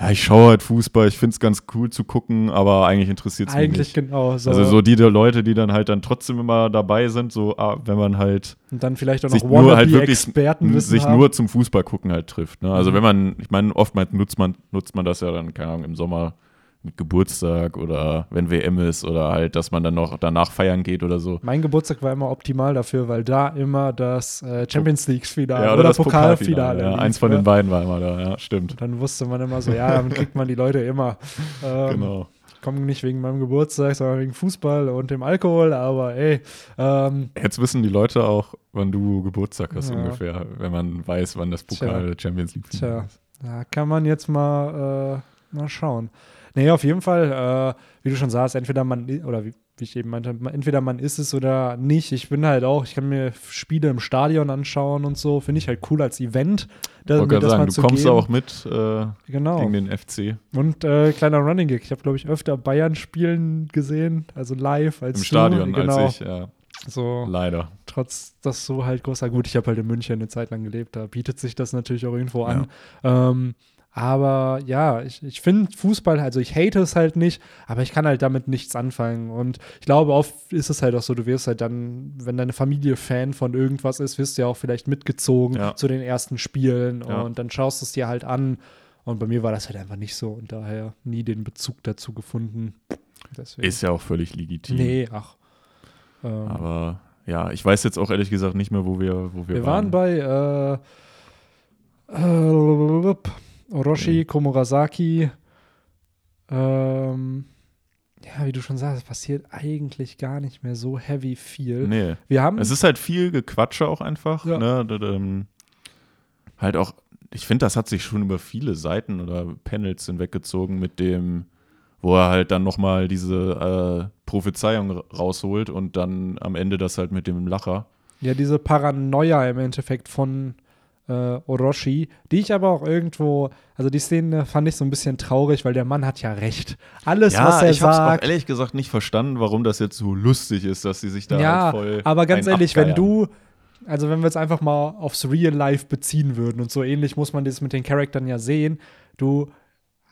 ja, ich schaue halt Fußball, ich finde es ganz cool zu gucken, aber eigentlich interessiert es mich Eigentlich nicht. genau so. Also so die Leute, die dann halt dann trotzdem immer dabei sind, so ah, wenn man halt und dann vielleicht auch noch sich nur halt wirklich Experten sich haben. nur zum Fußball gucken halt trifft. Ne? Also Mhm. wenn man, ich meine, oftmals nutzt man, nutzt man das ja dann, keine Ahnung, im Sommer mit Geburtstag oder wenn WM ist oder halt, dass man dann noch danach feiern geht oder so. Mein Geburtstag war immer optimal dafür, weil da immer das äh, Champions League-Finale Ja, oder, das Pokalfinale. Ja, lief, eins von den beiden war immer da, ja, stimmt. Und dann wusste man immer so, ja, damit kriegt man die Leute immer. Ähm, Genau. Ich komme nicht wegen meinem Geburtstag, sondern wegen Fußball und dem Alkohol, aber ey, ähm, Jetzt wissen die Leute auch, wann du Geburtstag hast Ja. ungefähr, wenn man weiß, wann das Pokal der Champions League Tja. ist. da kann man jetzt mal, äh, mal schauen. Nee, auf jeden Fall, äh, wie du schon sagst, entweder man, oder wie, wie ich eben meinte, entweder man ist es oder nicht. Ich bin halt auch, ich kann mir Spiele im Stadion anschauen und so, finde ich halt cool als Event. Da, mir das mal sagen, du zu kommst geben. auch mit äh, Genau. gegen den FC Und äh, kleiner Running Gig. Ich habe, glaube ich, öfter Bayern spielen gesehen, also live als im du. Stadion Genau. als ich, ja, So, leider. trotz dass so halt großer gut. Ich habe halt in München eine Zeit lang gelebt. Da bietet sich das natürlich auch irgendwo an. Ähm, aber ja, ich, ich finde Fußball, also ich hate es halt nicht, aber ich kann halt damit nichts anfangen. Und ich glaube, oft ist es halt auch so, du wirst halt dann, wenn deine Familie Fan von irgendwas ist, wirst du ja auch vielleicht mitgezogen Ja. zu den ersten Spielen Ja. und dann schaust du es dir halt an. Und bei mir war das halt einfach nicht so und daher nie den Bezug dazu gefunden. Deswegen. Ist ja auch völlig legitim. nee, ach. Ähm, Aber ja, ich weiß jetzt auch ehrlich gesagt nicht mehr, wo wir, wo wir, Wir waren bei äh, äh, Orochi, Okay. Komurasaki. Ähm, ja, wie du schon sagst, passiert eigentlich gar nicht mehr so heavy viel. Nee. Wir haben. Es ist halt viel Gequatsche auch einfach. Ja. Ne? Da- da- ähm, halt auch, ich finde, das hat sich schon über viele Seiten oder Panels hinweggezogen mit dem, wo er halt dann nochmal diese äh, Prophezeiung ra- rausholt und dann am Ende das halt mit dem Lacher. ja, diese Paranoia im Endeffekt von äh, Orochi, die ich aber auch irgendwo, also die Szene fand ich so ein bisschen traurig, weil der Mann hat ja recht. Alles, was er ich hab's sagt. auch ehrlich gesagt nicht verstanden, warum das jetzt so lustig ist, dass sie sich da ja, halt voll aber ganz ehrlich, wenn du, also wenn wir es einfach mal aufs Real Life beziehen würden und so ähnlich muss man das mit den Charakteren ja sehen, du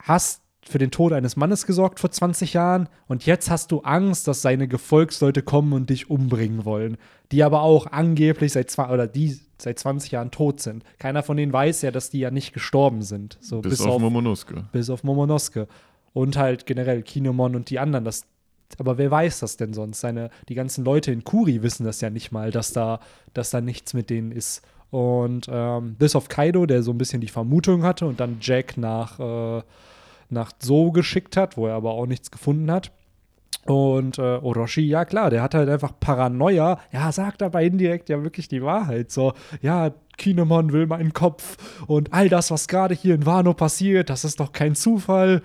hast für den Tod eines Mannes gesorgt vor 20 Jahren und jetzt hast du Angst, dass seine Gefolgsleute kommen und dich umbringen wollen, die aber auch angeblich seit zwei oder die seit 20 Jahren tot sind. Keiner von denen weiß ja, dass die ja nicht gestorben sind, so bis, bis, auf, auf Momonosuke. bis auf Momonosuke. Und halt generell Kinemon und die anderen. Das, aber wer weiß das denn sonst? Seine, die ganzen Leute in Kuri wissen das ja nicht mal, dass da, dass da nichts mit denen ist. Und ähm, bis auf Kaido, der so ein bisschen die Vermutung hatte und dann Jack nach, äh, nach So geschickt hat, wo er aber auch nichts gefunden hat. Und äh, Orochi, ja klar, der hat halt einfach Paranoia. Ja, sagt aber indirekt ja wirklich die Wahrheit. So, ja, Kinemon will meinen Kopf und all das, was gerade hier in Wano passiert, das ist doch kein Zufall.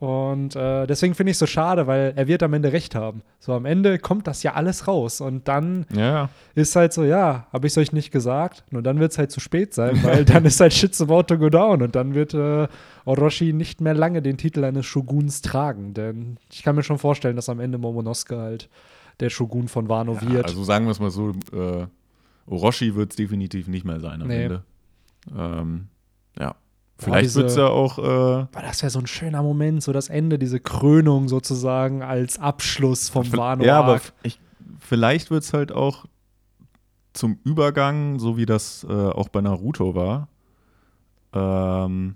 Und äh, deswegen finde ich es so schade, weil er wird am Ende recht haben. So am Ende kommt das ja alles raus und dann Ja, ist halt so, ja, habe ich es euch nicht gesagt. Nur dann wird es halt zu spät sein, weil dann ist halt Shit's about to go down und dann wird äh, Orochi nicht mehr lange den Titel eines Shoguns tragen. Denn ich kann mir schon vorstellen, dass am Ende Momonosuke halt der Shogun von Wano ja wird. also sagen wir es mal so, äh, Orochi wird es definitiv nicht mehr sein am Nee. Ende. Ähm, ja. Vielleicht wird es ja auch äh, das wäre so ein schöner Moment, so das Ende, diese Krönung sozusagen als Abschluss vom Wano. Ja, aber ich, vielleicht wird es halt auch zum Übergang, so wie das äh, auch bei Naruto war. Ähm,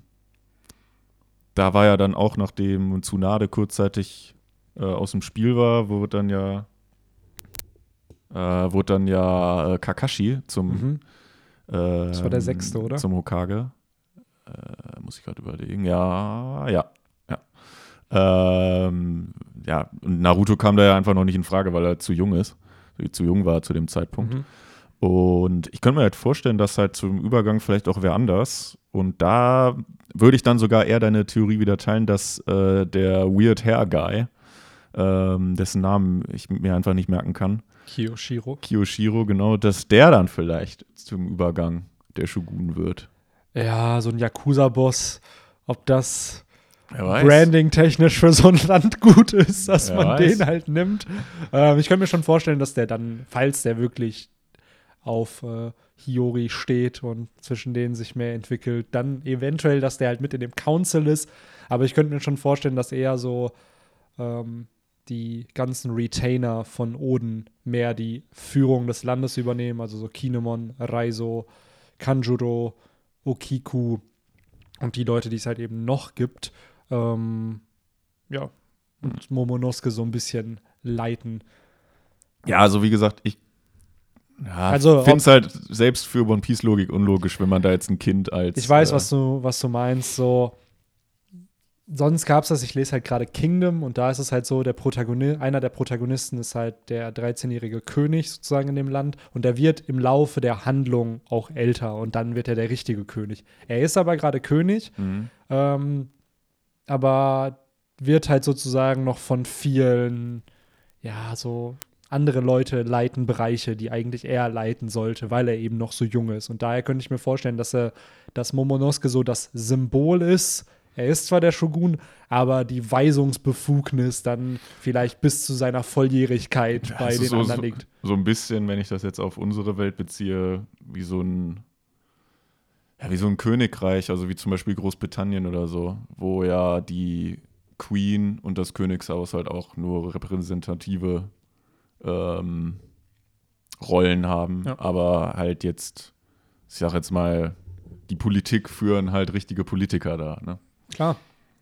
da war ja dann auch, nachdem Tsunade kurzzeitig äh, aus dem Spiel war, wurde dann ja äh, wurde dann ja äh, Kakashi zum Mhm. das war der sechste, oder? Zum Hokage. Äh, muss ich gerade überlegen. Ja, ja, ja. Ähm, ja, und Naruto kam da ja einfach noch nicht in Frage, weil er zu jung ist. Zu jung war zu dem Zeitpunkt. Mhm. Und ich könnte mir halt vorstellen, dass halt zum Übergang vielleicht auch wer anders. Und da würde ich dann sogar eher deine Theorie wieder teilen, dass äh, der Weird Hair Guy, ähm, dessen Namen ich mir einfach nicht merken kann, Kiyoshiro. Kiyoshiro, genau, dass der dann vielleicht zum Übergang der Shogun wird. Ja, so ein Yakuza-Boss. Ob das branding-technisch für so ein Land gut ist, dass Wer man weiß. den halt nimmt. Ähm, ich kann mir schon vorstellen, dass der dann, falls der wirklich auf äh, Hiyori steht und zwischen denen sich mehr entwickelt. Dann eventuell, dass der halt mit in dem Council ist. Aber ich könnte mir schon vorstellen, dass eher so ähm, die ganzen Retainer von Oden mehr die Führung des Landes übernehmen. Also so Kinemon, Raizo, Kanjuro, Okiku und die Leute, die es halt eben noch gibt. Ähm, ja, und Momonosuke so ein bisschen leiten. Ja, also wie gesagt, ich ja, Also, finde es halt selbst für One Piece Logik unlogisch, wenn man da jetzt ein Kind als. Ich weiß, äh, was du, was du meinst. So, sonst gab es das, ich lese halt gerade Kingdom und da ist es halt so, der Protagonist, einer der Protagonisten ist halt der 13-jährige König sozusagen in dem Land und der wird im Laufe der Handlung auch älter und dann wird er der richtige König. Er ist aber gerade König, Mhm. ähm, aber wird halt sozusagen noch von vielen, ja, so andere Leute leiten Bereiche, die eigentlich er leiten sollte, weil er eben noch so jung ist. Und daher könnte ich mir vorstellen, dass er, dass Momonosuke so das Symbol ist. Er ist zwar der Shogun, aber die Weisungsbefugnis dann vielleicht bis zu seiner Volljährigkeit bei es den so, anderen so, liegt. so ein bisschen, wenn ich das jetzt auf unsere Welt beziehe, wie so ein ja, wie so ein Königreich, also wie zum Beispiel Großbritannien oder so, wo ja die Queen und das Königshaus halt auch nur repräsentative ähm, Rollen haben, Ja. aber halt jetzt, ich sag jetzt mal, die Politik führen halt richtige Politiker da, ne? Klar,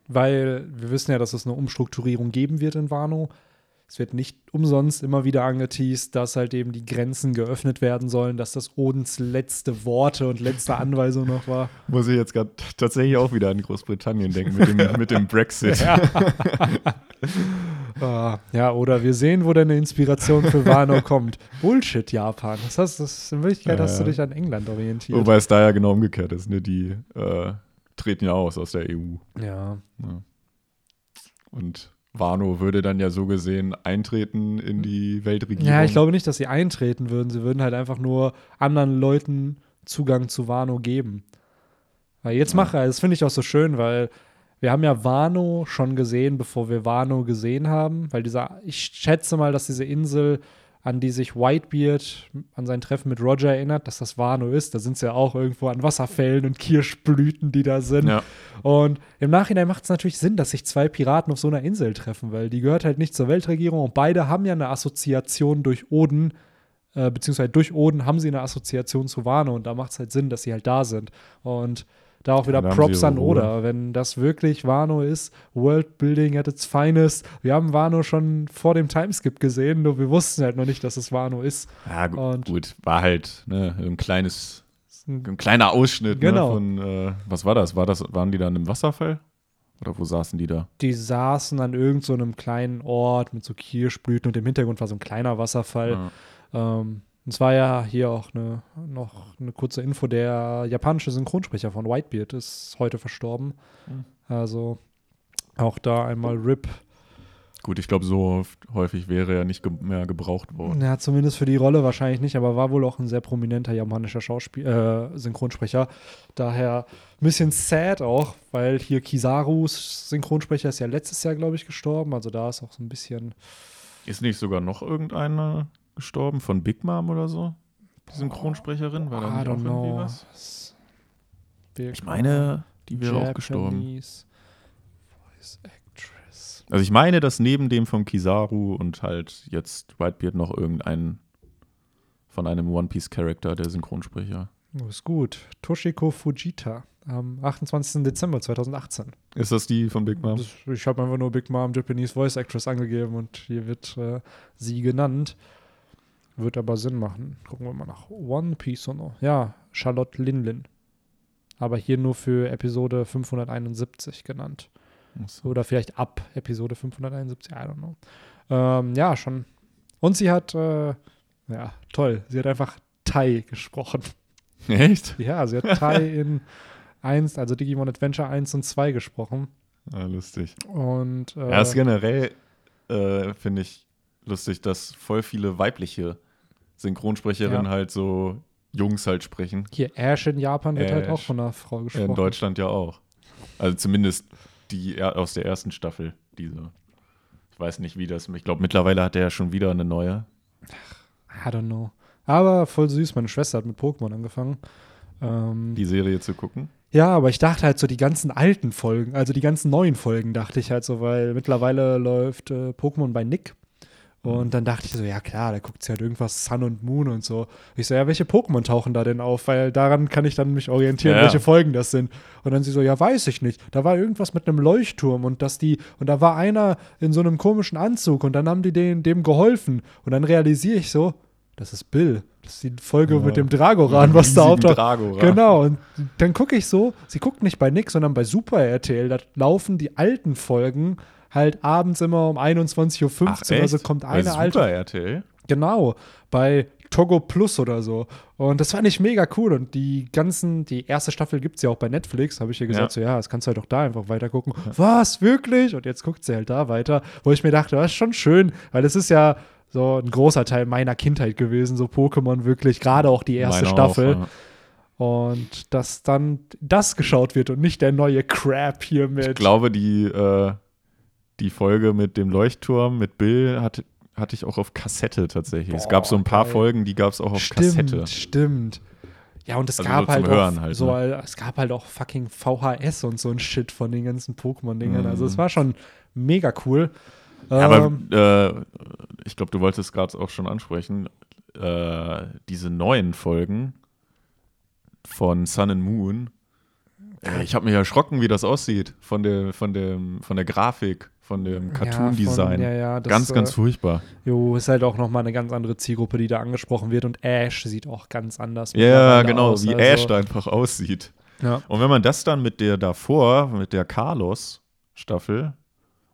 weil wir wissen ja, dass es eine Umstrukturierung geben wird in Wano. Es wird nicht umsonst immer wieder angeteased, dass halt eben die Grenzen geöffnet werden sollen, dass das Odens letzte Worte und letzte Anweisung noch war. Muss ich jetzt gerade tatsächlich auch wieder an Großbritannien denken mit dem, mit dem Brexit. Ah, ja, oder wir sehen, wo deine Inspiration für Wano kommt. Bullshit, Japan. Das heißt, das ist, in Wirklichkeit Ja, hast du ja. dich an England orientiert. Wobei es da ja genau umgekehrt ist, ne? Die äh, treten ja aus aus der EU. ja. Ne? Und Wano würde dann ja so gesehen eintreten in die Weltregierung. ja, ich glaube nicht, dass sie eintreten würden. Sie würden halt einfach nur anderen Leuten Zugang zu Wano geben. Weil jetzt Ja. mache, das finde ich auch so schön, weil wir haben ja Wano schon gesehen, bevor wir Wano gesehen haben. Weil dieser, ich schätze mal, dass diese Insel, an die sich Whitebeard an sein Treffen mit Roger erinnert, dass das Wano ist. Da sind es ja auch irgendwo an Wasserfällen und Kirschblüten, die da sind. Ja. Und im Nachhinein macht es natürlich Sinn, dass sich zwei Piraten auf so einer Insel treffen, weil die gehört halt nicht zur Weltregierung und beide haben ja eine Assoziation durch Oden, äh, beziehungsweise durch Oden haben sie eine Assoziation zu Wano und da macht es halt Sinn, dass sie halt da sind. Und da auch wieder da Props an. Oda, wenn das wirklich Wano ist, Worldbuilding at its finest. Wir haben Wano schon vor dem Timeskip gesehen, nur wir wussten halt noch nicht, dass es Wano ist. Ja, gu Und- gut, war halt ne, ein kleines, ein kleiner Ausschnitt Genau. ne, von, äh, was war das? war das? Waren die dann im Wasserfall? Oder wo saßen die da? Die saßen an irgendeinem so einem kleinen Ort mit so Kirschblüten und im Hintergrund war so ein kleiner Wasserfall. Ja. Ähm, und es war ja hier auch eine, noch eine kurze Info, der japanische Synchronsprecher von Whitebeard ist heute verstorben. Mhm. Also auch da einmal RIP. Gut, ich glaube, so oft- häufig wäre er nicht ge mehr gebraucht worden. Ja, zumindest für die Rolle wahrscheinlich nicht, aber war wohl auch ein sehr prominenter japanischer Schauspiel äh, Synchronsprecher. Daher ein bisschen sad auch, weil hier Kisarus Synchronsprecher ist ja letztes Jahr, glaube ich, gestorben. Also da ist auch so ein bisschen Ist nicht sogar noch irgendeiner gestorben von Big Mom oder so? Die Synchronsprecherin? War da I nicht auch don't irgendwie know. was? Ich meine, die wäre auch gestorben. Voice Actress. Also ich meine, dass neben dem von Kizaru und halt jetzt Whitebeard noch irgendein von einem One Piece Charakter der Synchronsprecher. Oh, ist gut. Toshiko Fujita am 28. Dezember 2018. Ist das die von Big Mom? Das, ich habe einfach nur Big Mom Japanese Voice Actress angegeben und hier wird äh, sie genannt. Wird aber Sinn machen. Gucken wir mal nach One Piece noch. Ja, Charlotte Linlin. Aber hier nur für Episode 571 genannt. Achso. Oder vielleicht ab Episode 571, I don't know. Ähm, ja, schon. Und sie hat, äh, ja, toll. Sie hat einfach Tai gesprochen. Echt? Ja, sie hat Tai in 1, also Digimon Adventure 1 und 2 gesprochen. Ah, lustig. Und äh, Ja, ist generell, äh, finde ich, lustig, dass voll viele weibliche Synchronsprecherinnen Ja. halt so Jungs halt sprechen. hier Ash in Japan wird halt Ash. auch von einer Frau gesprochen. In Deutschland ja auch. Also zumindest die aus der ersten Staffel, diese. Ich weiß nicht, wie das. Ich glaube, mittlerweile hat er ja schon wieder eine neue. I don't know. Aber voll süß. Meine Schwester hat mit Pokémon angefangen. Ähm, Die Serie zu gucken. ja, aber ich dachte halt so die ganzen alten Folgen, also die ganzen neuen Folgen dachte ich halt so, weil mittlerweile läuft äh, Pokémon bei Nick. Und dann dachte ich so, ja klar, da guckt sie halt irgendwas Sun und Moon und so. Ich so, ja, welche Pokémon tauchen da denn auf? Weil daran kann ich dann mich orientieren, Ja, ja. welche Folgen das sind. Und dann sie so, ja, weiß ich nicht. Da war irgendwas mit einem Leuchtturm und dass die, und da war einer in so einem komischen Anzug und dann haben die den, dem geholfen. Und dann realisiere ich so, das ist Bill. Das ist die Folge Ja. mit dem Dragoran, was da auftaucht. Dragoran. Genau, und dann gucke ich so, sie guckt nicht bei Nick, sondern bei Super RTL. Da laufen die alten Folgen halt abends immer um 21.15 Uhr. Echt? Also kommt eine Super alte. RTL? Genau, bei Togo Plus oder so. Und das fand ich mega cool. Und die ganzen, die erste Staffel gibt es ja auch bei Netflix. Habe ich ihr gesagt, Ja. so ja, das kannst du halt auch da einfach weiter gucken. Was, wirklich? Und jetzt guckt sie halt da weiter. Wo ich mir dachte, das ist schon schön, weil es ist ja so ein großer Teil meiner Kindheit gewesen, so Pokémon wirklich, gerade auch die erste Meine Staffel. Auch, ja. Und dass dann das geschaut wird und nicht der neue Crap hier mit. Ich glaube, die, äh, die Folge mit dem Leuchtturm, mit Bill, hatte, hatte ich auch auf Kassette tatsächlich. es Boah, gab so ein paar geil. Folgen, die gab es auch auf stimmt, Kassette. stimmt. Ja, und es Also gab so halt auch halt, so, ne? es gab halt auch fucking VHS und so ein Shit von den ganzen Pokémon-Dingern. Also Mhm. es war schon mega cool. Ja, Ähm, aber äh, ich glaube, du wolltest gerade auch schon ansprechen, äh, diese neuen Folgen von Sun and Moon. Äh, ich habe mich erschrocken, wie das aussieht von der, von dem, von der Grafik, von dem ja, Cartoon-Design. Ja, ja, ganz, ganz äh, furchtbar. Jo, ist halt auch nochmal eine ganz andere Zielgruppe, die da angesprochen wird. Und Ash sieht auch ganz anders Ja, mittlerweile genau, aus. wie also, Ash da einfach aussieht. Ja. Und wenn man das dann mit der davor, mit der Carlos-Staffel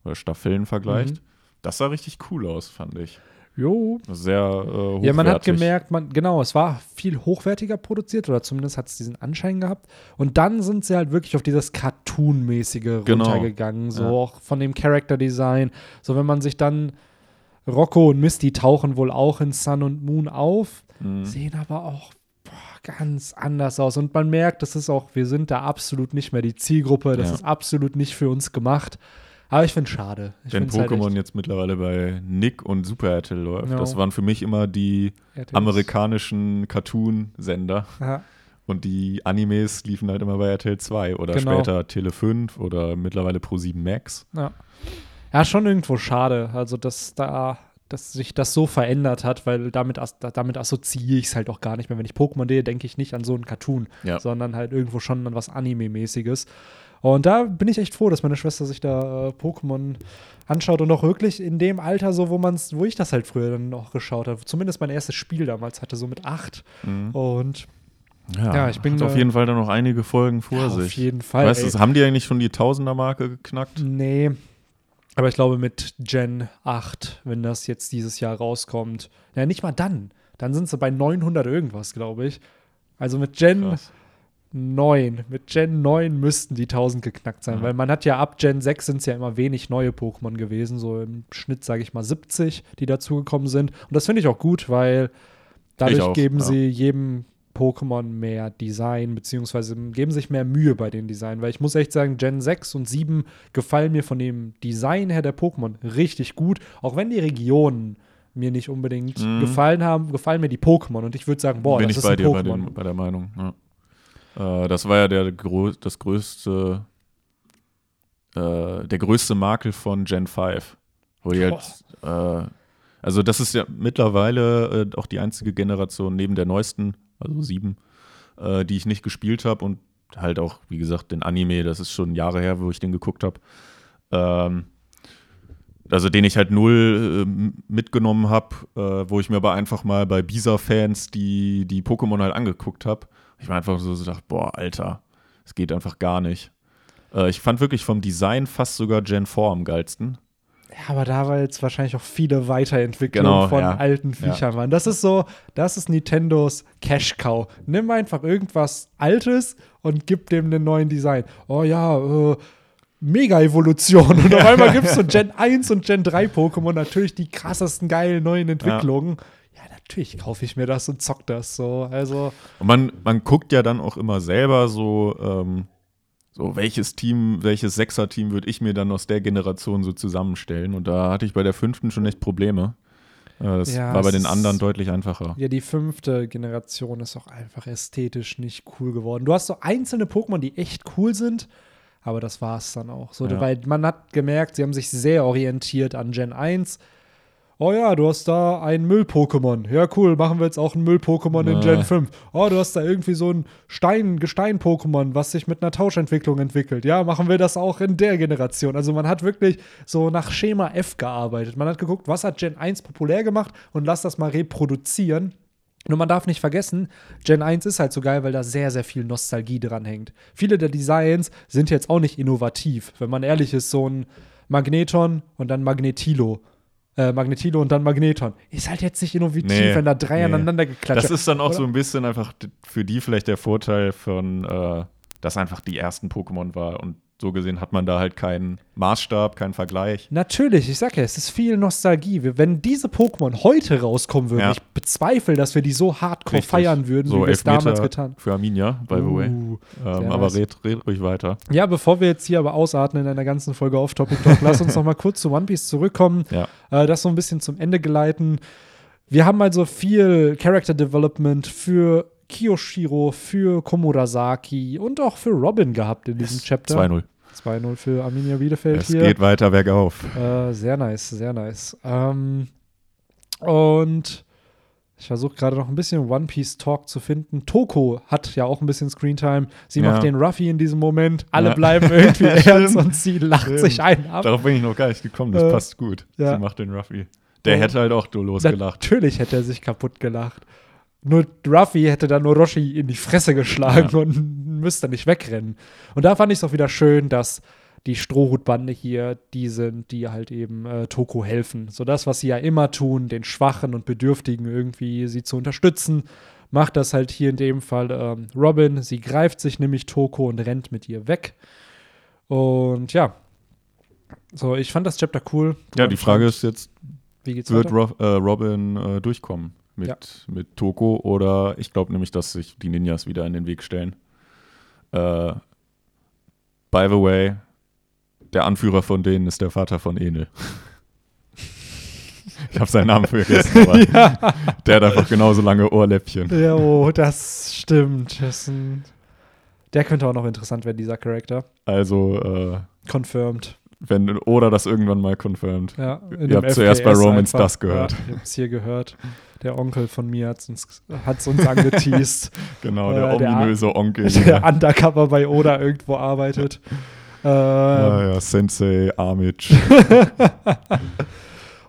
oder Staffeln vergleicht, Mhm. das sah richtig cool aus, fand ich. Jo, Sehr äh, hochwertig. Ja, man hat gemerkt, man, genau, es war viel hochwertiger produziert oder zumindest hat es diesen Anschein gehabt. Und dann sind sie halt wirklich auf dieses Cartoon-mäßige Genau. runtergegangen, so Ja. auch von dem Character-Design. So, wenn man sich dann Rocco und Misty tauchen wohl auch in Sun und Moon auf, Mhm. sehen aber auch boah, ganz anders aus. Und man merkt, das ist auch, wir sind da absolut nicht mehr die Zielgruppe, das Ja. ist absolut nicht für uns gemacht. Aber ich finde es schade. Ich Wenn halt Pokémon echt- jetzt mittlerweile bei Nick und Super RTL läuft, Ja. das waren für mich immer die RTL amerikanischen Cartoon-Sender. Und die Animes liefen halt immer bei RTL 2 oder Genau. später Tele 5 oder mittlerweile Pro 7 Max. Ja. ja, schon irgendwo schade. Also, dass da, dass sich das so verändert hat, weil damit, as damit assoziiere ich es halt auch gar nicht mehr. Wenn ich Pokémon sehe, denke ich nicht an so einen Cartoon, Ja. sondern halt irgendwo schon an was Anime-mäßiges. Und da bin ich echt froh, dass meine Schwester sich da äh, Pokémon anschaut und auch wirklich in dem Alter, so wo man's, wo ich das halt früher dann noch geschaut habe. Zumindest mein erstes Spiel damals hatte, so mit acht. Mhm. Und Ja, Ja, ich bin, hat auf äh, jeden Fall dann noch einige Folgen vor ja, sich. auf jeden Fall. Weißt du, haben die eigentlich schon die Tausender-Marke geknackt? Nee. Aber ich glaube mit Gen 8, wenn das jetzt dieses Jahr rauskommt. Ja, nicht mal dann. Dann sind sie bei 900 irgendwas, glaube ich. Also mit Gen Krass. 9. Mit Gen 9 müssten die 1000 geknackt sein, Ja. weil man hat ja ab Gen 6 sind es ja immer wenig neue Pokémon gewesen. So im Schnitt, sage ich mal, 70, die dazugekommen sind. Und das finde ich auch gut, weil dadurch auch, geben ja. sie jedem Pokémon mehr Design, beziehungsweise geben sich mehr Mühe bei den Design, weil ich muss echt sagen, Gen 6 und 7 gefallen mir von dem Design her der Pokémon richtig gut, auch wenn die Regionen mir nicht unbedingt Mhm. gefallen haben, gefallen mir die Pokémon und ich würde sagen, boah, Bin das ich ist bei ein dir bei, Pokémon. dem, bei der Meinung. Ja. Äh, das war ja der, das größte, äh, der größte Makel von Gen 5. Wo die halt, äh, also das ist ja mittlerweile äh, auch die einzige Generation neben der neuesten, also sieben, äh, die ich nicht gespielt habe und halt auch, wie gesagt, den Anime, das ist schon Jahre her, wo ich den geguckt habe. Ähm, also den ich halt null äh, mitgenommen habe, äh, wo ich mir aber einfach mal bei Bisa-Fans die, die Pokémon halt angeguckt habe. Ich war einfach so, so gedacht, boah, Alter, es geht einfach gar nicht. Äh, ich fand wirklich vom Design fast sogar Gen 4 am geilsten. Ja, aber da war jetzt wahrscheinlich auch viele Weiterentwicklungen Genau, von ja. alten Viechern waren. Das ist so, das ist Nintendos Cash Cow. Nimm einfach irgendwas Altes und gib dem einen neuen Design. Oh ja, äh, Mega-Evolution. Und auf einmal gibt es so Gen 1 und Gen 3 Pokémon, natürlich die krassesten geilen neuen Entwicklungen. Ja, natürlich kaufe ich mir das und zock das so. Also, Und man, man guckt ja dann auch immer selber so, ähm, so welches Team, welches Sechser-Team würde ich mir dann aus der Generation so zusammenstellen. Und da hatte ich bei der fünften schon echt Probleme. Äh, das Ja, war bei den anderen deutlich einfacher. Ja, die fünfte Generation ist auch einfach ästhetisch nicht cool geworden. Du hast so einzelne Pokémon, die echt cool sind, aber das war es dann auch. So, Ja. Weil man hat gemerkt, sie haben sich sehr orientiert an Gen 1. Oh ja, du hast da ein Müll-Pokémon. Ja, cool, machen wir jetzt auch ein Müll-Pokémon in. Gen 5. Oh, du hast da irgendwie so ein Stein, Gestein-Pokémon, was sich mit einer Tauschentwicklung entwickelt. Ja, machen wir das auch in der Generation. Also man hat wirklich so nach Schema F gearbeitet. Man hat geguckt, was hat Gen 1 populär gemacht und lass das mal reproduzieren. Nur man darf nicht vergessen, Gen 1 ist halt so geil, weil da sehr, sehr viel Nostalgie dran hängt. Viele der Designs sind jetzt auch nicht innovativ. Wenn man ehrlich ist, so ein Magneton und dann Magnetilo. Äh, Magnetilo und dann Magneton. Ist halt jetzt nicht innovativ, Nee, wenn da drei nee. aneinander geklatscht Das ist dann auch Oder? so ein bisschen einfach für die vielleicht der Vorteil von, äh, dass einfach die ersten Pokémon war und so gesehen hat man da halt keinen Maßstab, keinen Vergleich. Natürlich, ich sag ja, es ist viel Nostalgie. Wenn diese Pokémon heute rauskommen würden, Ja. ich bezweifle, dass wir die so hardcore Richtig. feiern würden, so wie wir es damals getan Für Arminia, by the way. Uh, Ähm, aber nice. red, red ruhig weiter. Ja, bevor wir jetzt hier aber ausatmen in einer ganzen Folge auf Topic Talk, lass uns noch mal kurz zu One Piece zurückkommen. Ja. Äh, das so ein bisschen zum Ende geleiten. Wir haben also viel Character Development für Kiyoshiro, für Komurasaki und auch für Robin gehabt in diesem Chapter. 2-0. 2-0 für Arminia Bielefeld Es hier. geht weiter bergauf. Äh, sehr nice, sehr nice. Ähm, und ich versuche gerade noch ein bisschen One Piece Talk zu finden. Toko hat ja auch ein bisschen Screentime. Sie Ja. macht den Ruffy in diesem Moment. Alle Ja. bleiben irgendwie ernst und sie lacht Stimmt. sich einen ab. Darauf bin ich noch gar nicht gekommen, das Äh, passt gut. ja. Sie macht den Ruffy. Der Oh. hätte halt auch losgelacht. Natürlich hätte er sich kaputt gelacht. Nur Ruffy hätte dann nur Roshi in die Fresse geschlagen Ja. und müsste nicht wegrennen. Und da fand ich es auch wieder schön, dass die Strohhutbande hier die sind, die halt eben äh, Toko helfen. So das, was sie ja immer tun, den Schwachen und Bedürftigen irgendwie sie zu unterstützen, macht das halt hier in dem Fall ähm, Robin. Sie greift sich nämlich Toko und rennt mit ihr weg. Und ja. So, ich fand das Chapter cool. ja, die Frage ist jetzt, wie geht's wird weiter? Ro äh, Robin äh, durchkommen mit, Ja. mit Toko oder ich glaube nämlich, dass sich die Ninjas wieder in den Weg stellen. Äh, by the way, der Anführer von denen ist der Vater von Enel. ich habe seinen Namen vergessen, aber der hat einfach genauso lange Ohrläppchen. Ja, oh, das stimmt. Das ein, der könnte auch noch interessant werden, dieser Charakter. Also, äh, Confirmed. wenn Oda das irgendwann mal confirmed. Ja, Ihr habt zuerst bei Romans einfach. das gehört. Ja, ich hab's hier gehört. Der Onkel von mir hat's uns, hat's uns angeteased. Genau, Äh, der der- ominöse Onkel. der undercover bei Oda irgendwo arbeitet. Ähm, Ah, ja, Sensei Amic.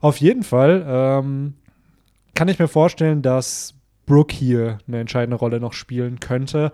Auf jeden Fall ähm, kann ich mir vorstellen, dass Brooke hier eine entscheidende Rolle noch spielen könnte,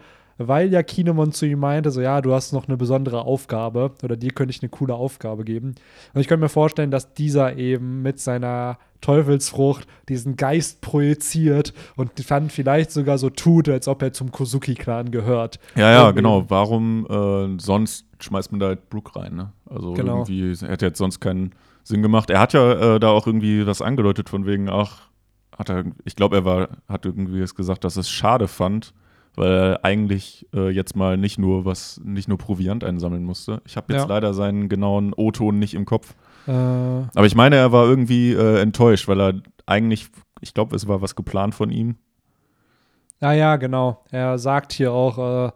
weil ja Kinemon zu ihm meinte, so ja, du hast noch eine besondere Aufgabe oder dir könnte ich eine coole Aufgabe geben. Und ich könnte mir vorstellen, dass dieser eben mit seiner Teufelsfrucht diesen Geist projiziert und dann vielleicht sogar so tut, als ob er zum Kozuki-Clan gehört. Ja, ja, Irgendwie. genau. Warum äh, sonst schmeißt man da halt Brook rein, ne? Also Genau. irgendwie hätte jetzt sonst keinen Sinn gemacht. Er hat ja äh, da auch irgendwie was angedeutet von wegen, ach, hat er, ich glaube, er war, hat irgendwie gesagt, dass es schade fand, weil er eigentlich äh, jetzt mal nicht nur was, nicht nur Proviant einsammeln musste. Ich habe jetzt Ja. leider seinen genauen O-Ton nicht im Kopf. Äh, Aber ich meine, er war irgendwie äh, enttäuscht, weil er eigentlich, ich glaube, es war was geplant von ihm. Ja, ja, genau. Er sagt hier auch,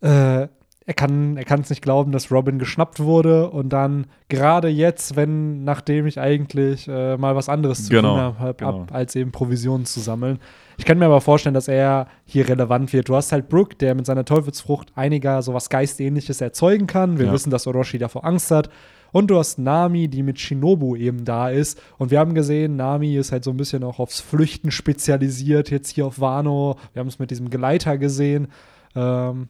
äh, äh, er kann er es nicht glauben, dass Robin geschnappt wurde und dann gerade jetzt, wenn, nachdem ich eigentlich äh, mal was anderes zu Genau, tun habe, hab, genau. ab, als eben Provisionen zu sammeln. Ich kann mir aber vorstellen, dass er hier relevant wird. Du hast halt Brook, der mit seiner Teufelsfrucht einiger sowas Geistähnliches erzeugen kann. Wir Ja. wissen, dass Orochi davor Angst hat. Und du hast Nami, die mit Shinobu eben da ist. Und wir haben gesehen, Nami ist halt so ein bisschen auch aufs Flüchten spezialisiert, jetzt hier auf Wano. Wir haben es mit diesem Geleiter gesehen. Ähm,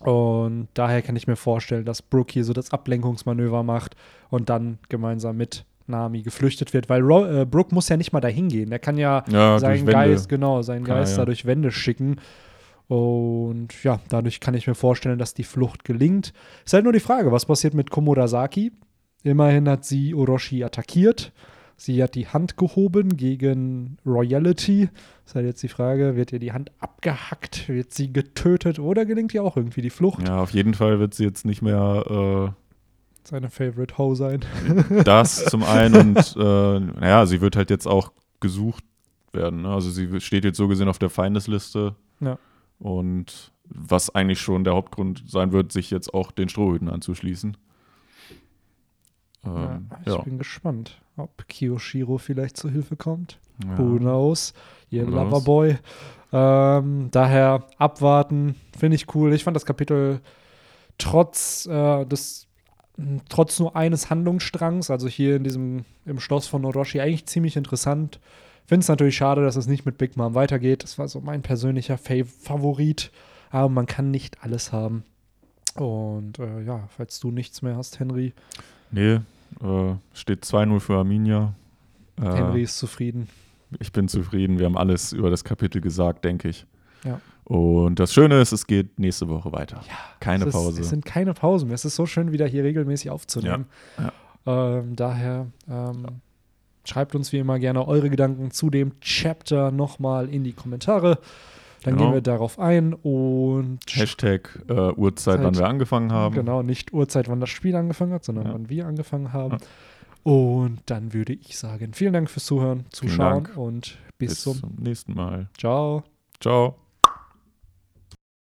und daher kann ich mir vorstellen, dass Brooke hier so das Ablenkungsmanöver macht und dann gemeinsam mit Nami geflüchtet wird, weil Ro äh, Brooke muss ja nicht mal dahin gehen. Der kann ja, Ja, seinen. Geist, genau, seinen Kann er, Geist ja. da durch Wände schicken. Und ja, dadurch kann ich mir vorstellen, dass die Flucht gelingt. Ist halt nur die Frage, was passiert mit Komodasaki? Immerhin hat sie Orochi attackiert. Sie hat die Hand gehoben gegen Royalty. Ist halt jetzt die Frage, wird ihr die Hand abgehackt? Wird sie getötet oder gelingt ihr auch irgendwie die Flucht? Ja, auf jeden Fall wird sie jetzt nicht mehr seine Favorite Ho sein. Das zum einen und äh, naja, sie wird halt jetzt auch gesucht werden. Ne? Also sie steht jetzt so gesehen auf der Feindesliste. Ja. Und was eigentlich schon der Hauptgrund sein wird, sich jetzt auch den Strohhüten anzuschließen. Ähm, ja, ich ja. bin gespannt, ob Kiyoshiro vielleicht zur Hilfe kommt. Ja. Who knows? Ihr? Loverboy. Ähm, daher abwarten, finde ich cool. Ich fand das Kapitel trotz äh, des trotz nur eines Handlungsstrangs, also hier in diesem im Schloss von Orochi, eigentlich ziemlich interessant. Finde es natürlich schade, dass es nicht mit Big Mom weitergeht. Das war so mein persönlicher Fav Favorit. Aber man kann nicht alles haben. Und äh, ja, falls du nichts mehr hast, Henry. Nee, äh, steht 2-0 für Arminia. Äh, Henry ist zufrieden. Ich bin zufrieden. Wir haben alles über das Kapitel gesagt, denke ich. Ja. Und das Schöne ist, es geht nächste Woche weiter. Ja, Keine es ist, Pause. Es sind keine Pausen mehr. Es ist so schön, wieder hier regelmäßig aufzunehmen. Ja, Ähm, daher ähm, schreibt uns wie immer gerne eure Gedanken zu dem Chapter nochmal in die Kommentare. Dann Genau. gehen wir darauf ein und Hashtag äh, Uhrzeit, wann Zeit. wir angefangen haben. genau, nicht Uhrzeit, wann das Spiel angefangen hat, sondern Ja. wann wir angefangen haben. Und dann würde ich sagen, vielen Dank fürs Zuhören, Zuschauen und bis, Bis zum zum nächsten Mal. Ciao. Ciao.